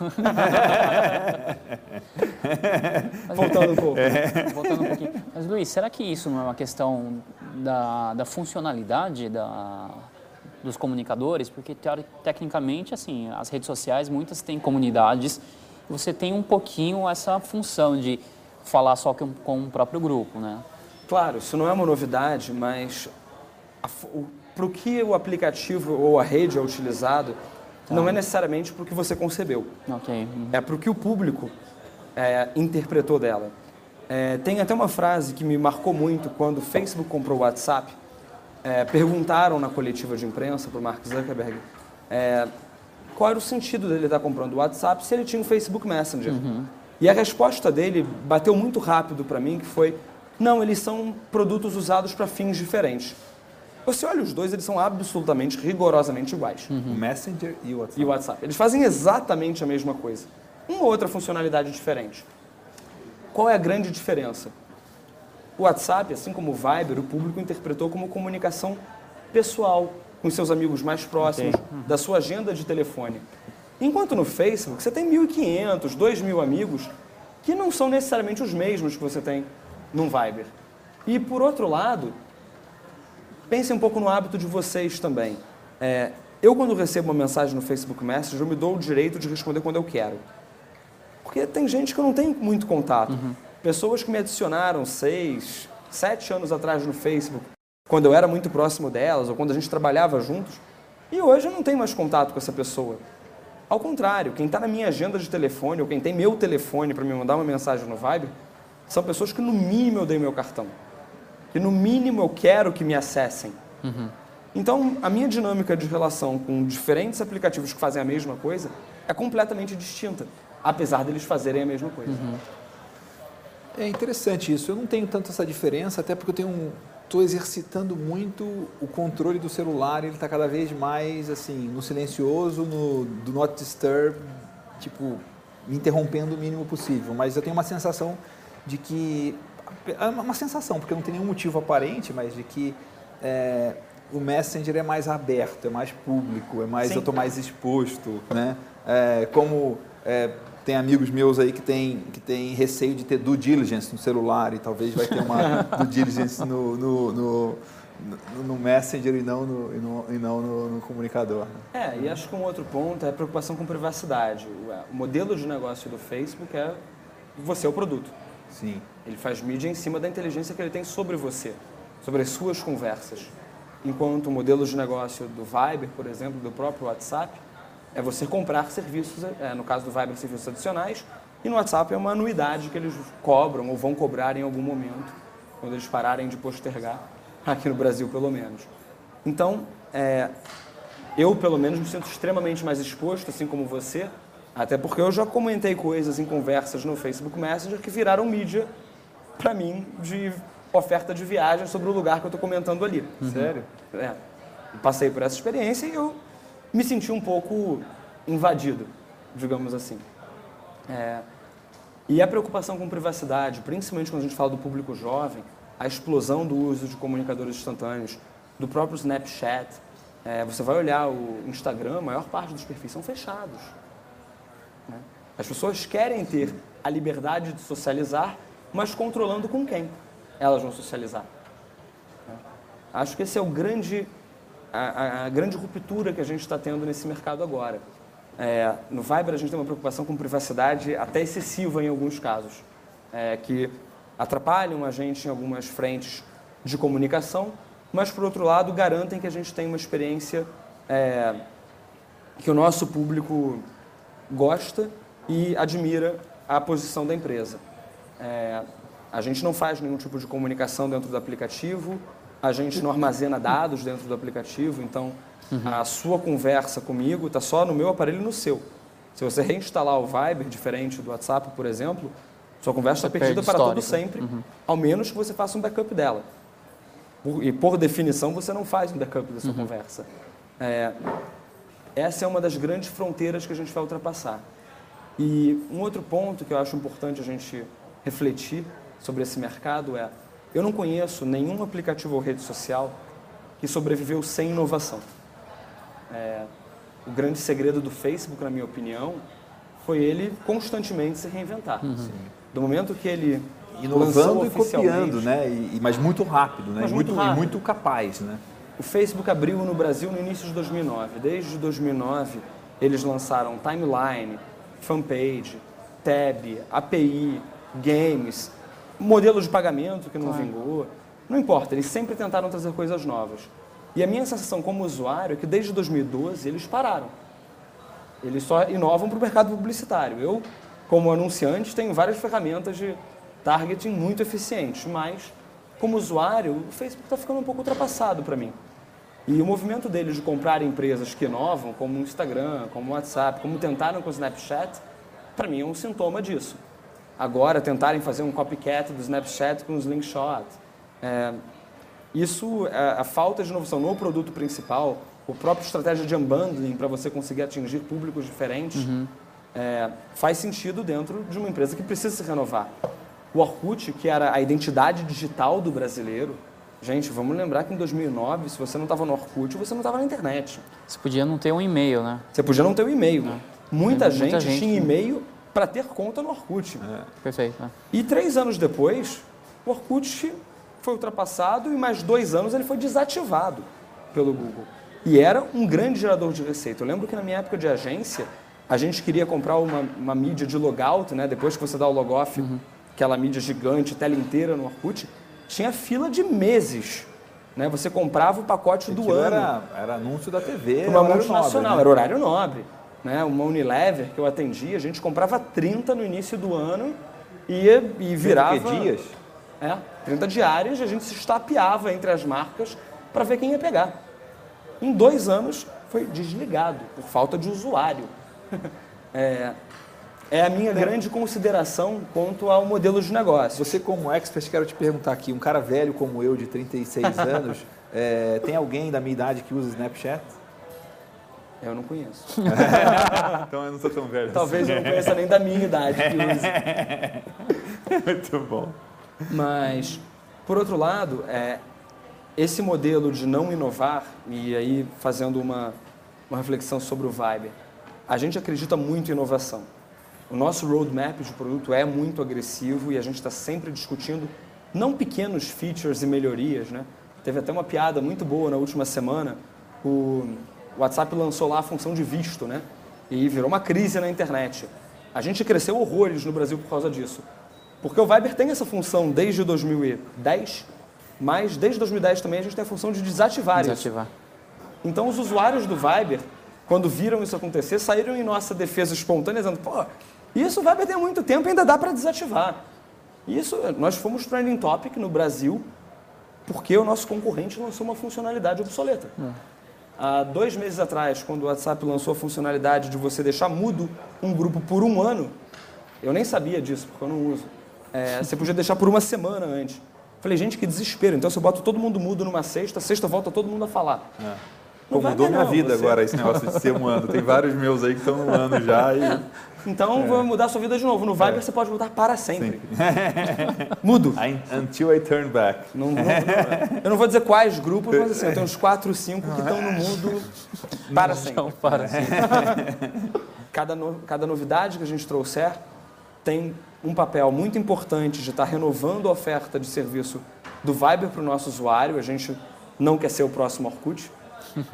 Voltando um pouco. Voltando um pouquinho. Mas, Luiz, será que isso não é uma questão da, da funcionalidade da, dos comunicadores? Porque, tecnicamente, assim, as redes sociais, muitas têm comunidades, você tem um pouquinho essa função de falar só com, com o próprio grupo, né? Claro, isso não é uma novidade, mas para o que o aplicativo ou a rede é utilizado, não é necessariamente para o que você concebeu. Ok. Uhum. É para o que o público é, interpretou dela. É, tem até uma frase que me marcou muito quando o Facebook comprou o WhatsApp. É, perguntaram na coletiva de imprensa para o Mark Zuckerberg é, qual era o sentido dele estar comprando o WhatsApp se ele tinha o Facebook Messenger. E a resposta dele bateu muito rápido para mim, que foi, não, eles são produtos usados para fins diferentes. Você olha os dois, eles são absolutamente, rigorosamente iguais. Uhum. O Messenger e o WhatsApp. E o WhatsApp. Eles fazem exatamente a mesma coisa. Uma ou outra funcionalidade diferente. Qual é a grande diferença? O WhatsApp, assim como o Viber, o público interpretou como comunicação pessoal, com seus amigos mais próximos, okay. da sua agenda de telefone. Enquanto no Facebook, você tem 1.500, 2.000 amigos que não são necessariamente os mesmos que você tem no Viber. E, por outro lado, pensem um pouco no hábito de vocês também. É, eu, quando recebo uma mensagem no Facebook Messenger, eu me dou o direito de responder quando eu quero. Porque tem gente que eu não tenho muito contato. Uhum. Pessoas que me adicionaram seis, sete anos atrás no Facebook, quando eu era muito próximo delas, ou quando a gente trabalhava juntos, e hoje eu não tenho mais contato com essa pessoa. Ao contrário, quem está na minha agenda de telefone, ou quem tem meu telefone para me mandar uma mensagem no Viber, são pessoas que no mínimo eu dei meu cartão que no mínimo eu quero que me acessem. Uhum. Então, a minha dinâmica de relação com diferentes aplicativos que fazem a mesma coisa é completamente distinta, apesar deles fazerem a mesma coisa. Uhum. É interessante isso. Eu não tenho tanto essa diferença, até porque eu tenho estou exercitando muito o controle do celular. Ele está cada vez mais assim no silencioso, no do not disturb, tipo me interrompendo o mínimo possível. Mas eu tenho uma sensação de que é uma sensação, porque não tem nenhum motivo aparente, mas de que é, o Messenger é mais aberto, é mais público, é mais, Sim. eu estou mais exposto, né? É, como é, tem amigos meus aí que tem, que tem receio de ter due diligence no celular e talvez vai ter uma <laughs> due diligence no, no, no, no Messenger e não no, e no, e não no, no comunicador. Né? É, e acho que um outro ponto é a preocupação com privacidade. O, o modelo de negócio do Facebook é você é o produto. Sim. Ele faz mídia em cima da inteligência que ele tem sobre você, sobre as suas conversas. Enquanto o modelo de negócio do Viber, por exemplo, do próprio WhatsApp, é você comprar serviços, é, no caso do Viber, serviços adicionais, e no WhatsApp é uma anuidade que eles cobram ou vão cobrar em algum momento, quando eles pararem de postergar, <laughs> aqui no Brasil pelo menos. Então, é, eu pelo menos me sinto extremamente mais exposto, assim como você, até porque eu já comentei coisas em conversas no Facebook Messenger que viraram mídia para mim de oferta de viagem sobre o lugar que eu estou comentando ali. Sério? É. Passei por essa experiência e eu me senti um pouco invadido, digamos assim. É, e a preocupação com privacidade, principalmente quando a gente fala do público jovem, a explosão do uso de comunicadores instantâneos, do próprio Snapchat. É, você vai olhar o Instagram, a maior parte dos perfis são fechados. Né? As pessoas querem ter a liberdade de socializar, mas controlando com quem elas vão socializar. Né? Acho que esse é o grande, a, a grande ruptura que a gente está tendo nesse mercado agora. É, no Viber a gente tem uma preocupação com privacidade até excessiva em alguns casos, é, que atrapalham a gente em algumas frentes de comunicação, mas por outro lado garantem que a gente tem uma experiência é, que o nosso público gosta e admira a posição da empresa. É, a gente não faz nenhum tipo de comunicação dentro do aplicativo, a gente não armazena dados dentro do aplicativo, então uhum. a sua conversa comigo está só no meu aparelho e no seu. Se você reinstalar o Viber, diferente do WhatsApp, por exemplo, sua conversa está perdida para todo sempre, uhum. ao menos que você faça um backup dela. E por definição, você não faz um backup da sua uhum. conversa. É, essa é uma das grandes fronteiras que a gente vai ultrapassar. E um outro ponto que eu acho importante a gente refletir sobre esse mercado é: eu não conheço nenhum aplicativo ou rede social que sobreviveu sem inovação. É, o grande segredo do Facebook, na minha opinião, foi ele constantemente se reinventar. Uhum. Do momento que ele inovando e copiando, né? E, mas muito rápido, né? Mas muito, muito rápido. e muito capaz, né? O Facebook abriu no Brasil no início de 2009. Desde 2009, eles lançaram Timeline, Fanpage, Tab, API, Games, modelo de pagamento que não claro. vingou. Não importa, eles sempre tentaram trazer coisas novas. E a minha sensação como usuário é que desde 2012 eles pararam. Eles só inovam para o mercado publicitário. Eu, como anunciante, tenho várias ferramentas de targeting muito eficientes, mas como usuário, o Facebook está ficando um pouco ultrapassado para mim. E o movimento deles de comprar empresas que inovam, como o Instagram, como o WhatsApp, como tentaram com o Snapchat, para mim é um sintoma disso. Agora tentarem fazer um copycat do Snapchat com o Slingshot. É, isso, a, a, falta de inovação no produto principal, o próprio estratégia de unbundling para você conseguir atingir públicos diferentes, uhum. é, faz sentido dentro de uma empresa que precisa se renovar. O Orkut, que era a identidade digital do brasileiro, gente, vamos lembrar que em 2009, se você não estava no Orkut, você não estava na internet. Você podia não ter um e-mail, né? Você podia não ter um e-mail. Muita, muita, gente, gente tinha e-mail para ter conta no Orkut. É. Perfeito. É. E três anos depois, o Orkut foi ultrapassado e mais dois anos ele foi desativado pelo Google. E era um grande gerador de receita. Eu lembro que na minha época de agência, a gente queria comprar uma, uma mídia de logout, né? depois que você dá o logoff, uhum. aquela mídia gigante, tela inteira no Orkut, tinha fila de meses. Né? Você comprava o pacote do ano. Era, era anúncio da TV. Uma multinacional, né? era horário nobre. Né? Uma Unilever que eu atendia, a gente comprava 30 no início do ano e, e virava... dias? É, 30 diárias, a gente se estapeava entre as marcas para ver quem ia pegar. Em dois anos foi desligado por falta de usuário. <laughs> é, é a minha grande consideração quanto ao modelo de negócio. Você, como expert, quero te perguntar aqui: um cara velho como eu, de 36 <laughs> anos, é, tem alguém da minha idade que usa Snapchat? Eu não conheço. <laughs> então eu não sou tão velho. Talvez assim. eu não conheça nem da minha idade que use. <laughs> Muito bom. Mas, por outro lado, é, esse modelo de não inovar, e aí fazendo uma, uma reflexão sobre o Viber, a gente acredita muito em inovação. O nosso roadmap de produto é muito agressivo e a gente está sempre discutindo não pequenos features e melhorias, né? Teve até uma piada muito boa na última semana. O WhatsApp lançou lá a função de visto, né? E virou uma crise na internet. A gente cresceu horrores no Brasil por causa disso. Porque o Viber tem essa função desde 2010, mas desde 2010 também a gente tem a função de desativar, desativar. isso. Então os usuários do Viber, quando viram isso acontecer, saíram em nossa defesa espontânea dizendo, pô, isso o Viber tem muito tempo e ainda dá para desativar. Isso, nós fomos trending topic no Brasil porque o nosso concorrente lançou uma funcionalidade obsoleta. Hum. Há dois meses atrás, quando o WhatsApp lançou a funcionalidade de você deixar mudo um grupo por um ano, eu nem sabia disso, porque eu não uso. É, você podia deixar por uma semana antes. Falei, gente, que desespero. Então, se eu boto todo mundo mudo numa sexta, sexta volta todo mundo a falar. É. Pô, mudou minha vida você... agora esse negócio de ser um ano. Tem vários meus aí que estão no ano já. E... <laughs> Então, é. vou mudar a sua vida de novo. No Viber, é. você pode mudar para sempre. <laughs> Mudo. I, until I turn back. Não, não, não, eu não vou dizer quais grupos, mas assim, eu tenho uns 4, 5 que estão no mudo para sempre. para <laughs> sempre. cada, no, cada novidade que a gente trouxer tem um papel muito importante de estar renovando a oferta de serviço do Viber para o nosso usuário. A gente não quer ser o próximo Orkut,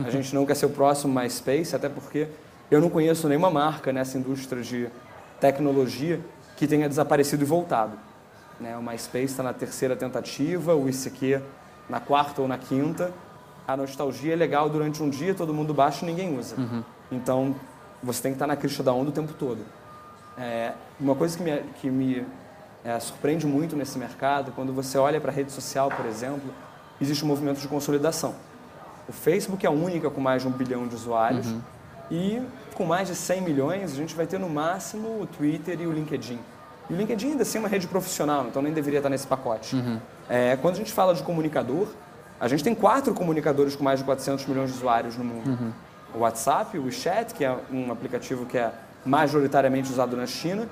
a gente não quer ser o próximo MySpace, até porque eu não conheço nenhuma marca nessa indústria de tecnologia que tenha desaparecido e voltado. Né? O MySpace está na terceira tentativa, o ICQ na quarta ou na quinta. A nostalgia é legal durante um dia, todo mundo baixa e ninguém usa. Uhum. Então, você tem que estar na crista da onda o tempo todo. É, uma coisa que me, que me é, surpreende muito nesse mercado, quando você olha para a rede social, por exemplo, existe um movimento de consolidação. O Facebook é a única com mais de um bilhão de usuários uhum. E com mais de 100 milhões a gente vai ter no máximo o Twitter e o LinkedIn. E o LinkedIn ainda assim é uma rede profissional, então nem deveria estar nesse pacote. Uhum. É, quando a gente fala de comunicador, a gente tem quatro comunicadores com mais de 400 milhões de usuários no mundo. Uhum. O WhatsApp, o WeChat, que é um aplicativo que é majoritariamente usado na China,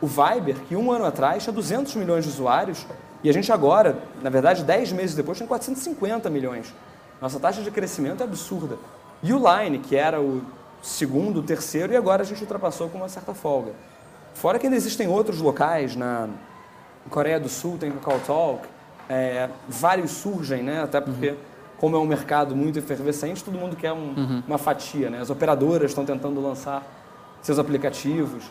o Viber, que um ano atrás tinha 200 milhões de usuários, e a gente agora, na verdade, 10 meses depois, tem 450 milhões. Nossa taxa de crescimento é absurda. E o Line, que era o segundo, terceiro, e agora a gente ultrapassou com uma certa folga. Fora que ainda existem outros locais, na Coreia do Sul tem o KakaoTalk, é, vários surgem, né? até porque, uhum. como é um mercado muito efervescente, todo mundo quer um, uhum. uma fatia. Né? As operadoras estão tentando lançar seus aplicativos.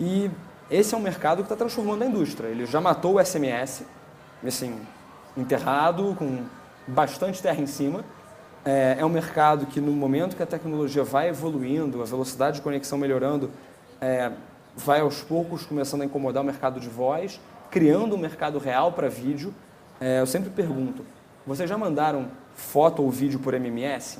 E esse é um mercado que está transformando a indústria. Ele já matou o SMS, assim, enterrado, com bastante terra em cima. É, é um mercado que, no momento que a tecnologia vai evoluindo, a velocidade de conexão melhorando, é, vai aos poucos começando a incomodar o mercado de voz, criando um mercado real para vídeo. É, eu sempre pergunto: vocês já mandaram foto ou vídeo por MMS?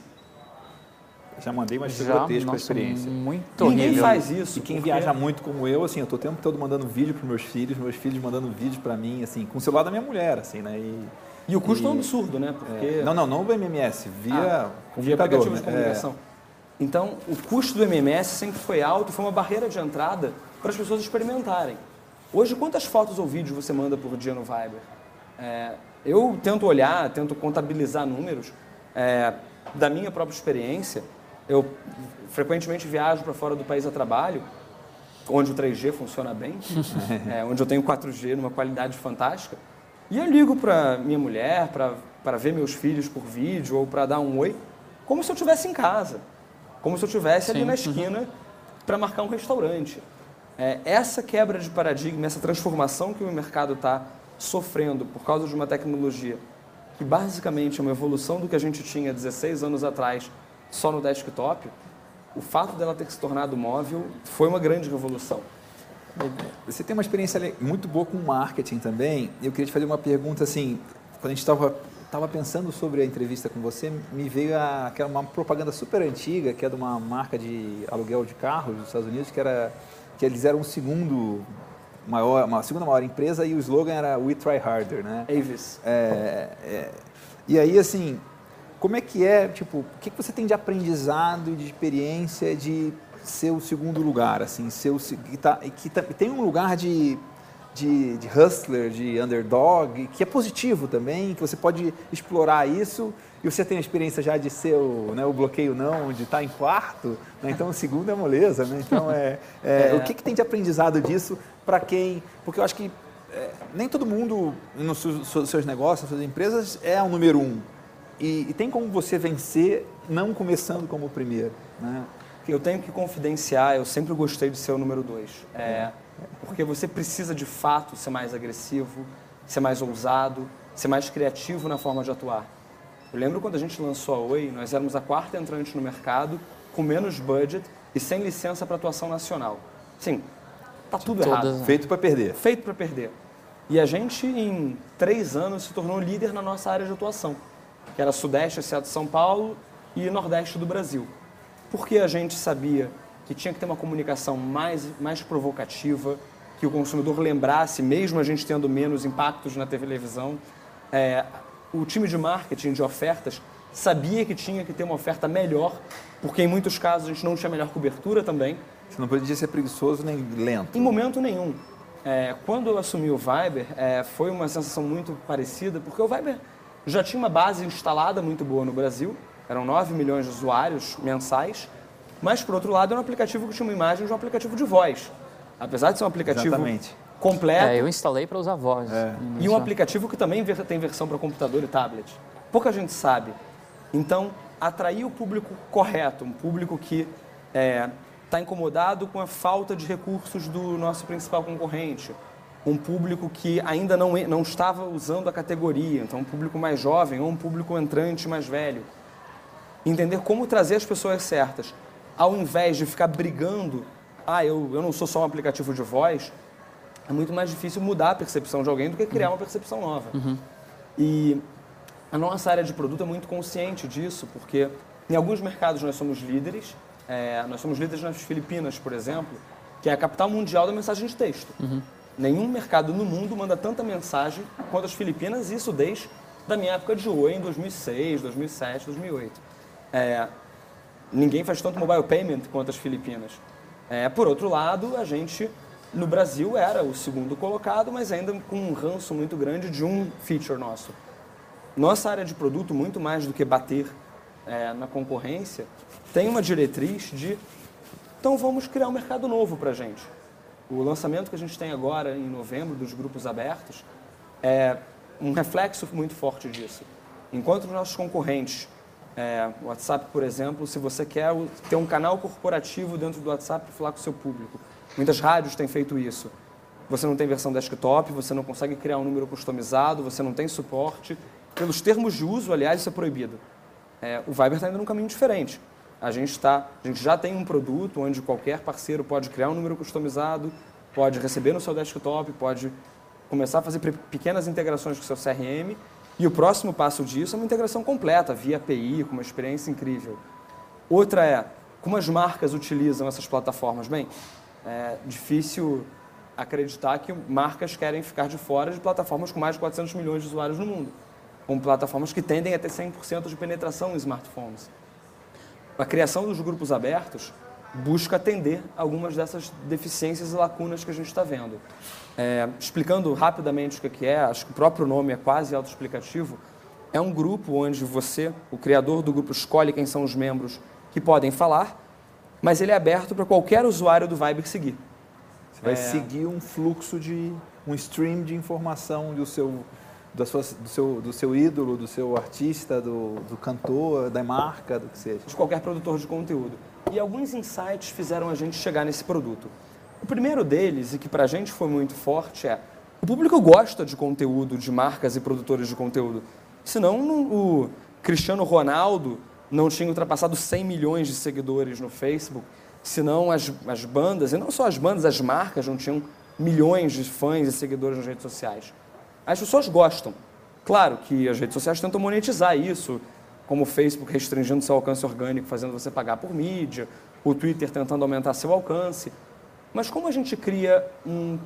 Já mandei, mas Já, chegou a experiência. Muito Ninguém horrível. faz isso. E quem porque- viaja muito como eu, assim, eu tô o tempo todo mandando vídeo para meus filhos, meus filhos mandando vídeo para mim, assim, com o celular da minha mulher, assim, né? E, E o custo é um E- absurdo, né? Porque é, não, não, não o MMS, via Ah, via computador, aplicativos de né? comunicação. Então, o custo do MMS sempre foi alto e foi uma barreira de entrada para as pessoas experimentarem. Hoje, quantas fotos ou vídeos você manda por dia no Viber? É, eu tento olhar, tento contabilizar números. É, da minha própria experiência, eu frequentemente viajo para fora do país a trabalho, onde o 3G funciona bem, <laughs> é, onde eu tenho 4G numa qualidade fantástica. E eu ligo para minha mulher para ver meus filhos por vídeo ou para dar um oi, como se eu estivesse em casa, como se eu estivesse ali na uhum. esquina para marcar um restaurante. É, essa quebra de paradigma, essa transformação que o mercado está sofrendo por causa de uma tecnologia que basicamente é uma evolução do que a gente tinha 16 anos atrás só no desktop, o fato dela ter se tornado móvel foi uma grande revolução. Você tem uma experiência muito boa com marketing também. Eu queria te fazer uma pergunta assim, quando a gente estava estava pensando sobre a entrevista com você, me veio a, aquela uma propaganda super antiga, que é de uma marca de aluguel de carros dos Estados Unidos, que era que eles eram um segundo maior, uma segunda maior empresa e o slogan era We Try Harder, né? Avis. É, é, e aí, assim, como é que é, tipo, o que, que você tem de aprendizado, de experiência de ser o segundo lugar, assim, ser o, que, tá, que tá- tem um lugar de, de, de hustler, de underdog, que é positivo também, que você pode explorar isso, e você tem a experiência já de ser o, né, o bloqueio não, de estar em quarto, né, então o segundo é moleza, né, então é, <laughs> é, É. o que, que tem de aprendizado disso para quem, porque eu acho que é, nem todo mundo nos seus, seus- seus negócios, nas suas empresas, é o número um. E, e tem como você vencer não começando como o primeiro. Né? Eu tenho que confidenciar, eu sempre gostei de ser o número dois. É, porque você precisa de fato ser mais agressivo, ser mais ousado, ser mais criativo na forma de atuar. Eu lembro quando a gente lançou a Oi, nós éramos a quarta entrante no mercado, com menos budget e sem licença para atuação nacional. Sim, tá tudo Todas- errado. Feito para perder. Feito para perder. E a gente, em três anos, se tornou líder na nossa área de atuação, que era Sudeste, Estado de São Paulo e Nordeste do Brasil. Porque a gente sabia que tinha que ter uma comunicação mais, mais provocativa, que o consumidor lembrasse, mesmo a gente tendo menos impactos na televisão. É, o time de marketing de ofertas sabia que tinha que ter uma oferta melhor, porque em muitos casos a gente não tinha melhor cobertura também. Você não podia ser preguiçoso nem lento. Em momento nenhum. É, quando eu assumi o Viber, é, foi uma sensação muito parecida, porque o Viber já tinha uma base instalada muito boa no Brasil, eram 9 milhões de usuários mensais, mas, por outro lado, era um aplicativo que tinha uma imagem de um aplicativo de voz. Apesar de ser um aplicativo Exatamente. completo É, eu instalei para usar voz. no e um aplicativo que também tem versão para computador e tablet. Pouca gente sabe. Então, atrair o público correto, um público que está incomodado com a falta de recursos do nosso principal concorrente, um público que ainda não, não estava usando a categoria, então um público mais jovem ou um público entrante mais velho. Entender como trazer as pessoas certas, ao invés de ficar brigando, ah, eu, eu não sou só um aplicativo de voz, é muito mais difícil mudar a percepção de alguém do que criar uma percepção nova. E a nossa área de produto é muito consciente disso, porque em alguns mercados nós somos líderes. É, nós somos líderes nas Filipinas, por exemplo, que é a capital mundial da mensagem de texto. Nenhum mercado no mundo manda tanta mensagem quanto as Filipinas, isso desde da minha época de Oi, em 2006, 2007, 2008. É, ninguém faz tanto mobile payment quanto as Filipinas. É, por outro lado, a gente no Brasil era o segundo colocado, mas ainda com um ranço muito grande de um feature nosso. Nossa área de produto, muito mais do que bater é, na concorrência, tem uma diretriz de então vamos criar um mercado novo para a gente. O lançamento que a gente tem agora em novembro dos grupos abertos é um reflexo muito forte disso. Enquanto os nossos concorrentes, é, WhatsApp, por exemplo, se você quer ter um canal corporativo dentro do WhatsApp para falar com o seu público, muitas rádios têm feito isso. Você não tem versão desktop, você não consegue criar um número customizado, você não tem suporte. Pelos termos de uso, aliás, isso é proibido. É, o Viber está indo num caminho diferente. A gente, tá, a gente já tem um produto onde qualquer parceiro pode criar um número customizado, pode receber no seu desktop, pode começar a fazer pe- pequenas integrações com o seu CRM. E o próximo passo disso é uma integração completa, via API, com uma experiência incrível. Outra é como as marcas utilizam essas plataformas. Bem, é difícil acreditar que marcas querem ficar de fora de plataformas com mais de 400 milhões de usuários no mundo, com plataformas que tendem a ter 100% de penetração em smartphones. A criação dos grupos abertos busca atender algumas dessas deficiências e lacunas que a gente está vendo. É, explicando rapidamente o que é, acho que o próprio nome é quase autoexplicativo, é um grupo onde você, o criador do grupo, escolhe quem são os membros que podem falar, mas ele é aberto para qualquer usuário do Viber seguir. Você vai é... seguir um fluxo de um stream de informação do seu da sua, do, seu, do seu ídolo, do seu artista, do, do cantor, da marca, do que seja. De qualquer produtor de conteúdo. E alguns insights fizeram a gente chegar nesse produto. O primeiro deles, e que para a gente foi muito forte, é o público gosta de conteúdo, de marcas e produtores de conteúdo. Senão o Cristiano Ronaldo não tinha ultrapassado 100 milhões de seguidores no Facebook, senão as, as bandas, e não só as bandas, as marcas não tinham milhões de fãs e seguidores nas redes sociais. As pessoas gostam. Claro que as redes sociais tentam monetizar isso, como o Facebook restringindo seu alcance orgânico, fazendo você pagar por mídia, o Twitter tentando aumentar seu alcance. Mas como a gente cria um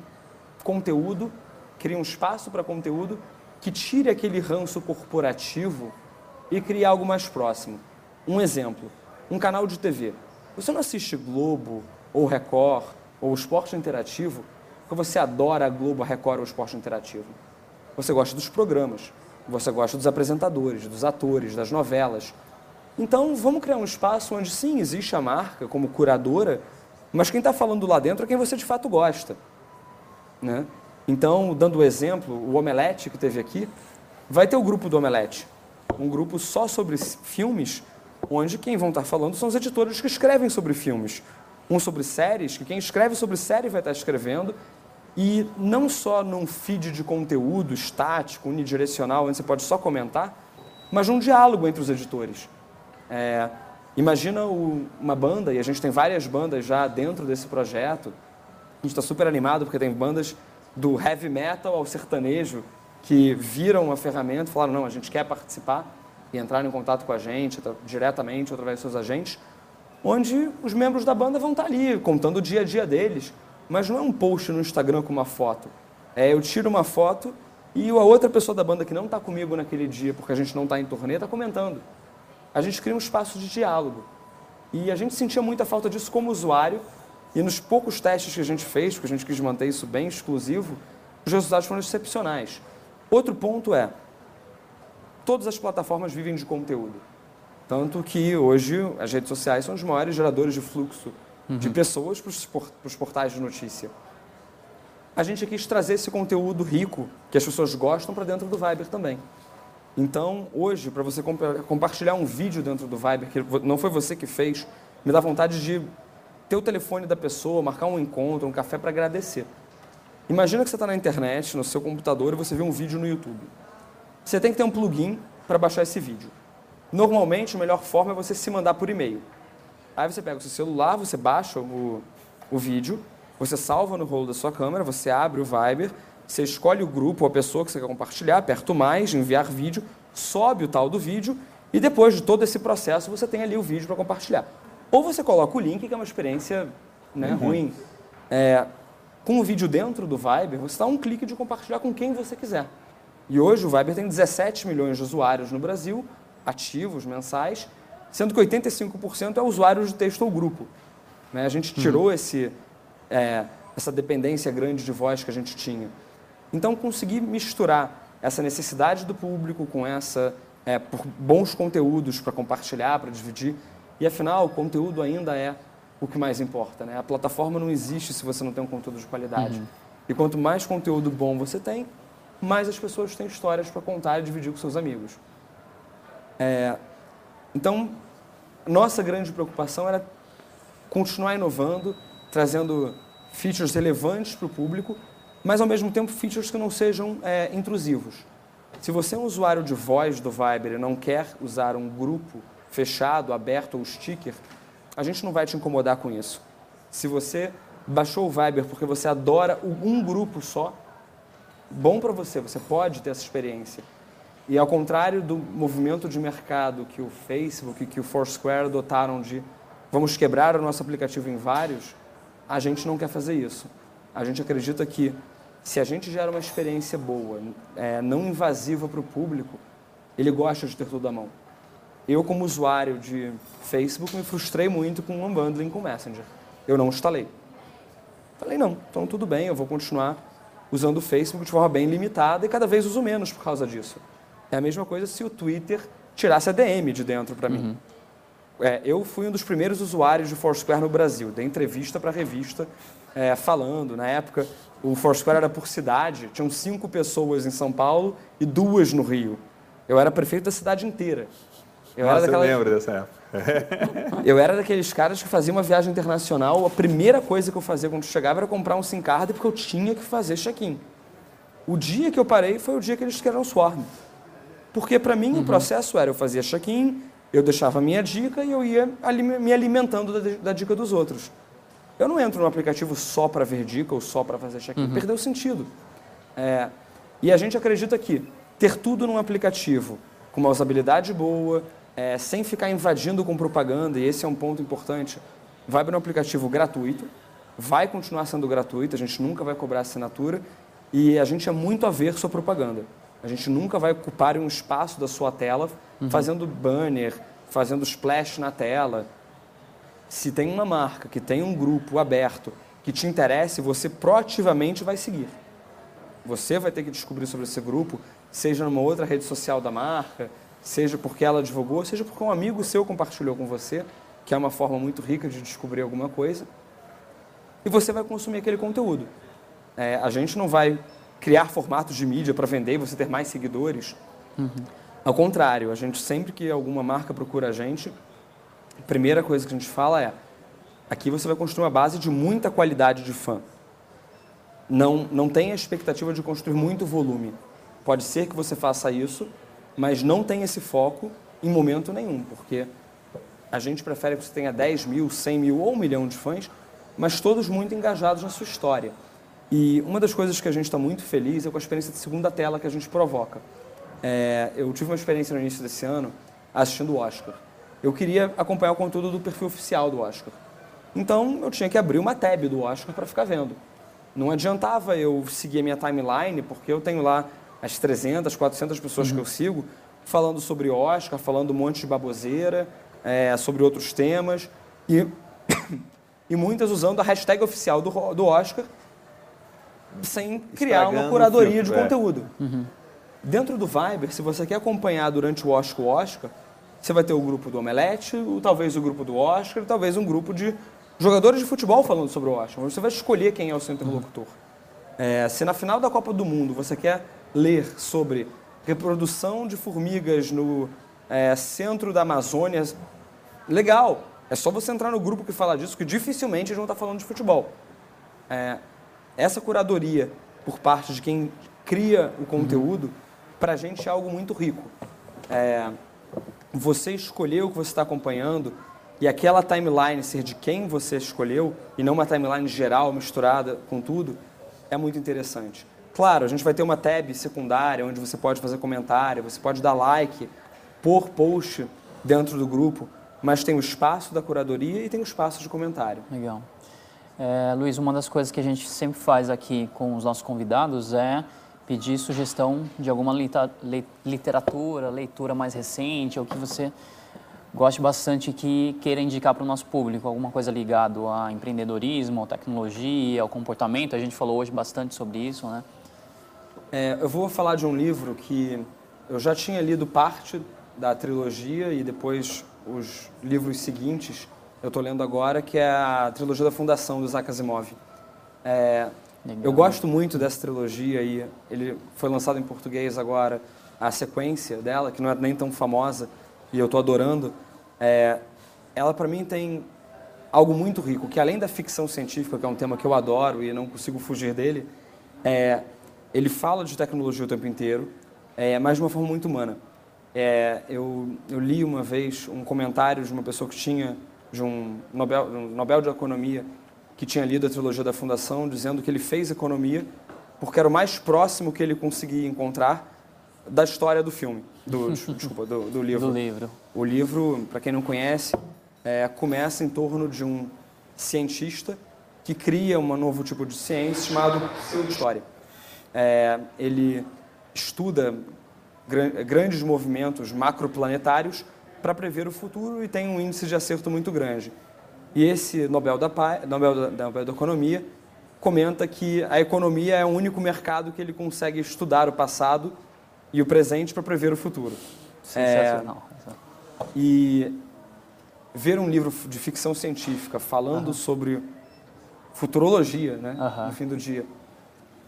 conteúdo, cria um espaço para conteúdo que tire aquele ranço corporativo e crie algo mais próximo? Um exemplo, um canal de TV. Você não assiste Globo, ou Record, ou Esporte Interativo, porque você adora a Globo, a Record ou o Esporte Interativo. Você gosta dos programas, você gosta dos apresentadores, dos atores, das novelas. Então, vamos criar um espaço onde sim existe a marca como curadora, mas quem está falando lá dentro é quem você de fato gosta. Né? Então, dando o exemplo, o Omelete que teve aqui, vai ter o grupo do Omelete, um grupo só sobre filmes, onde quem vão estar falando são os editores que escrevem sobre filmes. Um sobre séries, que quem escreve sobre série vai estar escrevendo, e não só num feed de conteúdo estático, unidirecional, onde você pode só comentar, mas num diálogo entre os editores. É, imagina o, uma banda, e a gente tem várias bandas já dentro desse projeto, a gente está super animado porque tem bandas do heavy metal ao sertanejo que viram a ferramenta e falaram, não, a gente quer participar e entraram em contato com a gente diretamente através dos seus agentes, onde os membros da banda vão estar ali contando o dia a dia deles, mas não é um post no Instagram com uma foto. É eu tiro uma foto e a outra pessoa da banda que não está comigo naquele dia, porque a gente não está em turnê, está comentando. A gente cria um espaço de diálogo. E a gente sentia muita falta disso como usuário, e nos poucos testes que a gente fez, porque a gente quis manter isso bem exclusivo, os resultados foram excepcionais. Outro ponto é, todas as plataformas vivem de conteúdo. Tanto que hoje as redes sociais são os maiores geradores de fluxo uhum. de pessoas para os portais de notícia. A gente quis trazer esse conteúdo rico, que as pessoas gostam, para dentro do Viber também. Então, hoje, para você compartilhar um vídeo dentro do Viber, que não foi você que fez, me dá vontade de ter o telefone da pessoa, marcar um encontro, um café para agradecer. Imagina que você está na internet, no seu computador, e você vê um vídeo no YouTube. Você tem que ter um plugin para baixar esse vídeo. Normalmente, a melhor forma é você se mandar por e-mail. Aí você pega o seu celular, você baixa o, o vídeo, você salva no rolo da sua câmera, você abre o Viber, você escolhe o grupo ou a pessoa que você quer compartilhar, aperta o mais, enviar vídeo, sobe o tal do vídeo e depois de todo esse processo você tem ali o vídeo para compartilhar. Ou você coloca o link, que é uma experiência né, uhum. ruim. É, com o vídeo dentro do Viber, você dá um clique de compartilhar com quem você quiser. E hoje o Viber tem 17 milhões de usuários no Brasil, ativos, mensais, sendo que 85% é usuário de texto ou grupo. Né? A gente tirou uhum. esse, é, essa dependência grande de voz que a gente tinha. Então, conseguir misturar essa necessidade do público com essa é, por bons conteúdos para compartilhar, para dividir. E afinal, o conteúdo ainda é o que mais importa. Né? A plataforma não existe se você não tem um conteúdo de qualidade. Uhum. E quanto mais conteúdo bom você tem, mais as pessoas têm histórias para contar e dividir com seus amigos. É, então, nossa grande preocupação era continuar inovando, trazendo features relevantes para o público, mas ao mesmo tempo features que não sejam é, intrusivos. Se você é um usuário de voz do Viber e não quer usar um grupo fechado, aberto ou sticker, a gente não vai te incomodar com isso. Se você baixou o Viber porque você adora um grupo só, bom para você, você pode ter essa experiência. E ao contrário do movimento de mercado que o Facebook e que o Foursquare adotaram de vamos quebrar o nosso aplicativo em vários, a gente não quer fazer isso. A gente acredita que se a gente gera uma experiência boa, é, não invasiva para o público, ele gosta de ter tudo à mão. Eu, como usuário de Facebook, me frustrei muito com o unbundling com o Messenger. Eu não instalei. Falei, não, então tudo bem, eu vou continuar usando o Facebook de forma bem limitada e cada vez uso menos por causa disso. É a mesma coisa se o Twitter tirasse a DM de dentro para mim. Uhum. É, eu fui um dos primeiros usuários de Foursquare no Brasil. Dei entrevista para revista é, falando. Na época, o Foursquare era por cidade. Tinham cinco pessoas em São Paulo e duas no Rio. Eu era prefeito da cidade inteira. Eu Nossa, era daquela... eu lembro dessa época. eu era daqueles caras que fazia uma viagem internacional. A primeira coisa que eu fazia quando chegava era comprar um SIM card porque eu tinha que fazer check-in. O dia que eu parei foi o dia que eles queriam Swarm. Porque para mim uhum. o processo era eu fazia check-in, eu deixava a minha dica e eu ia ali, me alimentando da, da, dica dos outros. Eu não entro no aplicativo só para ver dica ou só para fazer check-in. Uhum. Perdeu sentido. É, e a gente acredita que ter tudo num aplicativo com uma usabilidade boa, é, sem ficar invadindo com propaganda, e esse é um ponto importante, vai para um aplicativo gratuito, vai continuar sendo gratuito, a gente nunca vai cobrar assinatura, e a gente é muito averso à propaganda. A gente nunca vai ocupar um espaço da sua tela uhum. fazendo banner, fazendo splash na tela. Se tem uma marca que tem um grupo aberto que te interesse, você proativamente vai seguir. Você vai ter que descobrir sobre esse grupo, seja numa outra rede social da marca, seja porque ela divulgou, seja porque um amigo seu compartilhou com você, que é uma forma muito rica de descobrir alguma coisa, e você vai consumir aquele conteúdo. É, a gente não vai criar formatos de mídia para vender e você ter mais seguidores. Uhum. Ao contrário, a gente sempre que alguma marca procura a gente, a primeira coisa que a gente fala é: aqui você vai construir uma base de muita qualidade de fã. Não, não tenha a expectativa de construir muito volume. Pode ser que você faça isso, mas não tenha esse foco em momento nenhum, porque a gente prefere que você tenha 10 mil, 100 mil ou um milhão de fãs, mas todos muito engajados na sua história. E uma das coisas que a gente está muito feliz é com a experiência de segunda tela que a gente provoca. É, eu tive uma experiência no início desse ano assistindo o Oscar. Eu queria acompanhar o conteúdo do perfil oficial do Oscar. Então eu tinha que abrir uma tab do Oscar para ficar vendo. Não adiantava eu seguir a minha timeline, porque eu tenho lá as 300, 400 pessoas uhum. que eu sigo falando sobre Oscar, falando um monte de baboseira, é, sobre outros temas, e, <coughs> e muitas usando a hashtag oficial do, do Oscar sem criar uma curadoria filtro, de é. conteúdo. Uhum. Dentro do Viber, se você quer acompanhar durante o Oscar o Oscar, você vai ter o grupo do Omelete, ou talvez o grupo do Oscar, talvez um grupo de jogadores de futebol falando sobre o Oscar. Você vai escolher quem é o seu interlocutor. Uhum. É, se na final da Copa do Mundo você quer ler sobre reprodução de formigas no é, centro da Amazônia, legal. É só você entrar no grupo que fala disso, que dificilmente eles vão estar falando de futebol. É, essa curadoria por parte de quem cria o conteúdo, uhum. para a gente é algo muito rico. É, você escolher o que você está acompanhando e aquela timeline ser de quem você escolheu e não uma timeline geral misturada com tudo, é muito interessante. Claro, a gente vai ter uma tab secundária onde você pode fazer comentário, você pode dar like, pôr post dentro do grupo, mas tem o espaço da curadoria e tem o espaço de comentário. Legal. É, Luiz, uma das coisas que a gente sempre faz aqui com os nossos convidados é pedir sugestão de alguma literatura, leitura mais recente, ou que você goste bastante que queira indicar para o nosso público, alguma coisa ligado a empreendedorismo, tecnologia, ao comportamento. A gente falou hoje bastante sobre isso, né? É, eu vou falar de um livro que eu já tinha lido parte da trilogia e depois os livros seguintes eu estou lendo agora, que é a trilogia da Fundação do Isaac Asimov. É, eu gosto muito dessa trilogia e ele foi lançado em português agora, a sequência dela, que não é nem tão famosa e eu estou adorando. É, ela, para mim, tem algo muito rico, que além da ficção científica, que é um tema que eu adoro e não consigo fugir dele, é, ele fala de tecnologia o tempo inteiro, é, mas de uma forma muito humana. É, eu, eu, li uma vez um comentário de uma pessoa que tinha de um Nobel, um Nobel de Economia que tinha lido a trilogia da Fundação, dizendo que ele fez economia porque era o mais próximo que ele conseguia encontrar da história do filme, do, <laughs> desculpa, do, do livro. Do livro. O livro, para quem não conhece, é, começa em torno de um cientista que cria um novo tipo de ciência chamado pseudo-história. É, ele estuda gran grandes movimentos macroplanetários para prever o futuro e tem um índice de acerto muito grande. E esse Nobel da, Nobel da, Nobel da Economia comenta que a economia é o único mercado que ele consegue estudar o passado e o presente para prever o futuro. Sensacional. É, e ver um livro de ficção científica falando uhum. sobre futurologia, né, uhum. no fim do dia.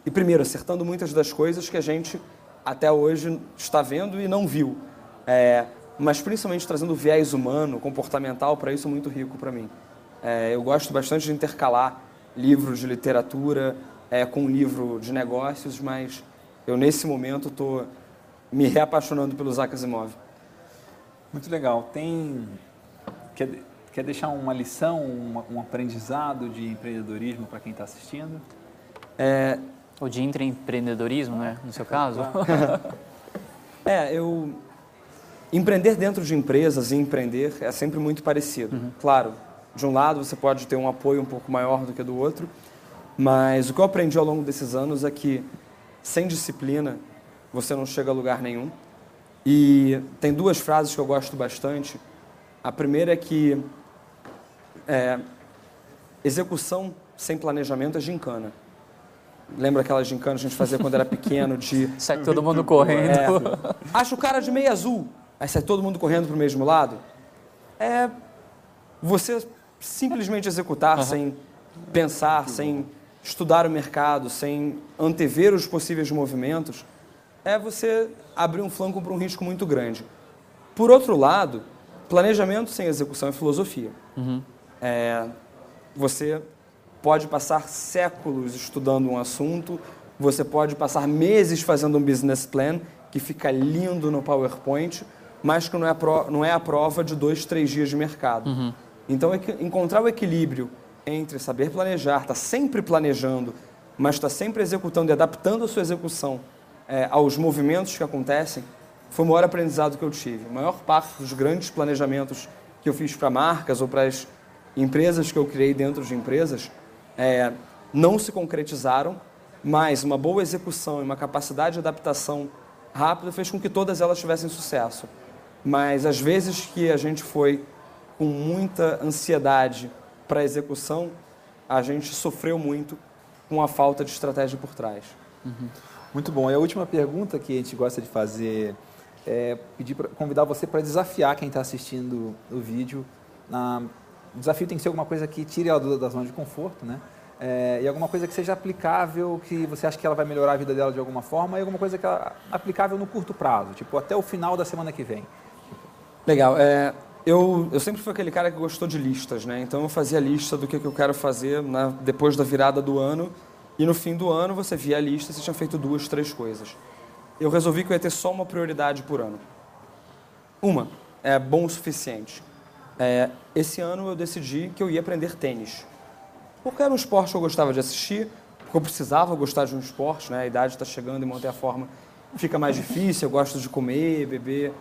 E primeiro, acertando muitas das coisas que a gente até hoje está vendo e não viu. É, mas principalmente trazendo viés humano, comportamental, para isso é muito rico para mim. É, eu gosto bastante de intercalar livros de literatura é, com livro de negócios, mas eu nesse momento estou me reapaixonando pelo Isaac Asimov. Muito legal. Tem quer, quer deixar uma lição, uma, um aprendizado de empreendedorismo para quem está assistindo? É... Ou de intraempreendedorismo, né? No seu caso? <laughs> <laughs> é, eu empreender dentro de empresas e empreender é sempre muito parecido. Uhum. Claro, de um lado você pode ter um apoio um pouco maior do que do outro, mas o que eu aprendi ao longo desses anos é que sem disciplina você não chega a lugar nenhum. E tem duas frases que eu gosto bastante. A primeira é que é, execução sem planejamento é gincana. Lembra aquela gincana que a gente fazia quando era pequeno de... <laughs> Sai todo mundo correndo. É, acha o cara de meia azul, aí sai todo mundo correndo para o mesmo lado. É você simplesmente executar uhum. sem pensar, sem estudar o mercado, sem antever os possíveis movimentos, é você abrir um flanco para um risco muito grande. Por outro lado, planejamento sem execução é filosofia. Uhum. É, você pode passar séculos estudando um assunto, você pode passar meses fazendo um business plan que fica lindo no PowerPoint, mas que não é, pro, não é a prova de dois, três dias de mercado. Uhum. Então, é encontrar o equilíbrio entre saber planejar, estar tá sempre planejando, mas estar tá sempre executando e adaptando a sua execução é, aos movimentos que acontecem, foi o maior aprendizado que eu tive. A maior parte dos grandes planejamentos que eu fiz para marcas ou para as empresas que eu criei dentro de empresas é, não se concretizaram, mas uma boa execução e uma capacidade de adaptação rápida fez com que todas elas tivessem sucesso. Mas às vezes que a gente foi com muita ansiedade para a execução, a gente sofreu muito com a falta de estratégia por trás. Uhum. Muito bom. E a última pergunta que a gente gosta de fazer é pedir pra, convidar você para desafiar quem está assistindo o vídeo. O desafio tem que ser alguma coisa que tire ela da zona de conforto, né? É, e alguma coisa que seja aplicável, que você acha que ela vai melhorar a vida dela de alguma forma, e alguma coisa que é aplicável no curto prazo, tipo até o final da semana que vem. Legal. É, eu, eu sempre fui aquele cara que gostou de listas, né? Então eu fazia lista do que, que eu quero fazer na, depois da virada do ano. E no fim do ano você via a lista você tinha feito duas, três coisas. Eu resolvi que eu ia ter só uma prioridade por ano. Uma, é bom o suficiente. É, esse ano eu decidi que eu ia aprender tênis. Porque era um esporte que eu gostava de assistir, porque eu precisava gostar de um esporte, né? A idade está chegando e manter a forma fica mais difícil. Eu gosto de comer, beber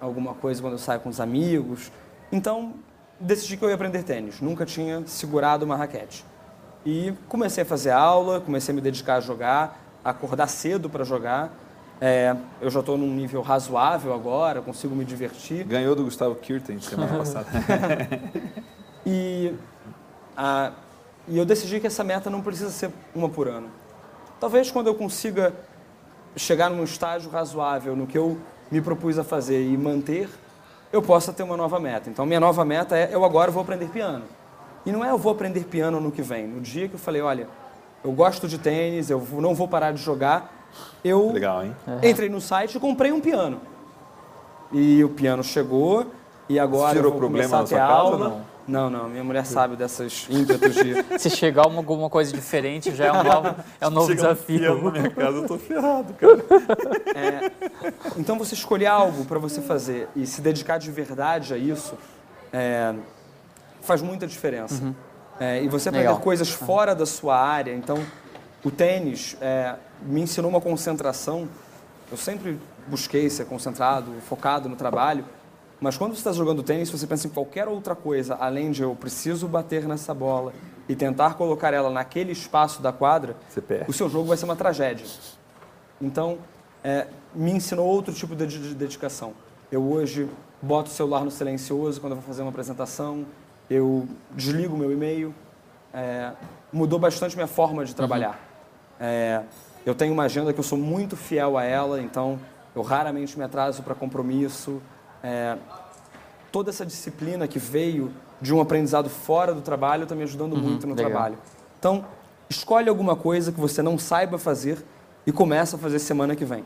alguma coisa quando eu saio com os amigos. Então, decidi que eu ia aprender tênis. Nunca tinha segurado uma raquete. E comecei a fazer aula, comecei a me dedicar a jogar, a acordar cedo para jogar. É, eu já estou num nível razoável agora, consigo me divertir. Ganhou do Gustavo Kirten semana <laughs> passada. e, a, e eu decidi que essa meta não precisa ser uma por ano. Talvez quando eu consiga chegar num estágio razoável no que eu me propus a fazer e manter, eu possa ter uma nova meta. Então, minha nova meta é eu agora vou aprender piano. E não é eu vou aprender piano no que vem. No dia que eu falei, olha, eu gosto de tênis, eu não vou parar de jogar, eu Legal, entrei no site e comprei um piano. E o piano chegou e agora Tirou eu vou problema começar a ter aula. Casa, não? Não, não, minha mulher sabe dessas ímpetos de. <laughs> Se chegar uma, alguma coisa diferente, já é um novo, é um novo <laughs> desafio. Um na minha casa, eu tô ferrado, cara. É, então você escolher algo para você fazer e se dedicar de verdade a isso é, faz muita diferença. Uhum. É, e você aprender Legal. coisas fora da sua área. Então, o tênis é, me ensinou uma concentração. Eu sempre busquei ser concentrado, focado no trabalho. Mas quando você está jogando tênis, você pensa em qualquer outra coisa, além de eu preciso bater nessa bola e tentar colocar ela naquele espaço da quadra, o seu jogo vai ser uma tragédia. Então, é, me ensinou outro tipo de, de, de dedicação. Eu hoje boto o celular no silencioso quando eu vou fazer uma apresentação, eu desligo meu e-mail. É, mudou bastante minha forma de trabalhar. Uhum. É, eu tenho uma agenda que eu sou muito fiel a ela, então eu raramente me atraso para compromisso. É, toda essa disciplina que veio de um aprendizado fora do trabalho está me ajudando uhum, muito no legal. trabalho. Então, escolhe alguma coisa que você não saiba fazer e começa a fazer semana que vem.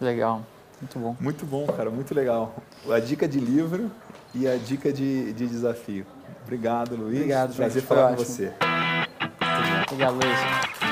Legal, muito bom. Muito bom, cara, muito legal. A dica de livro e a dica de, de desafio. Obrigado, Luiz. Obrigado, Prazer falar com você. Obrigado, Luiz.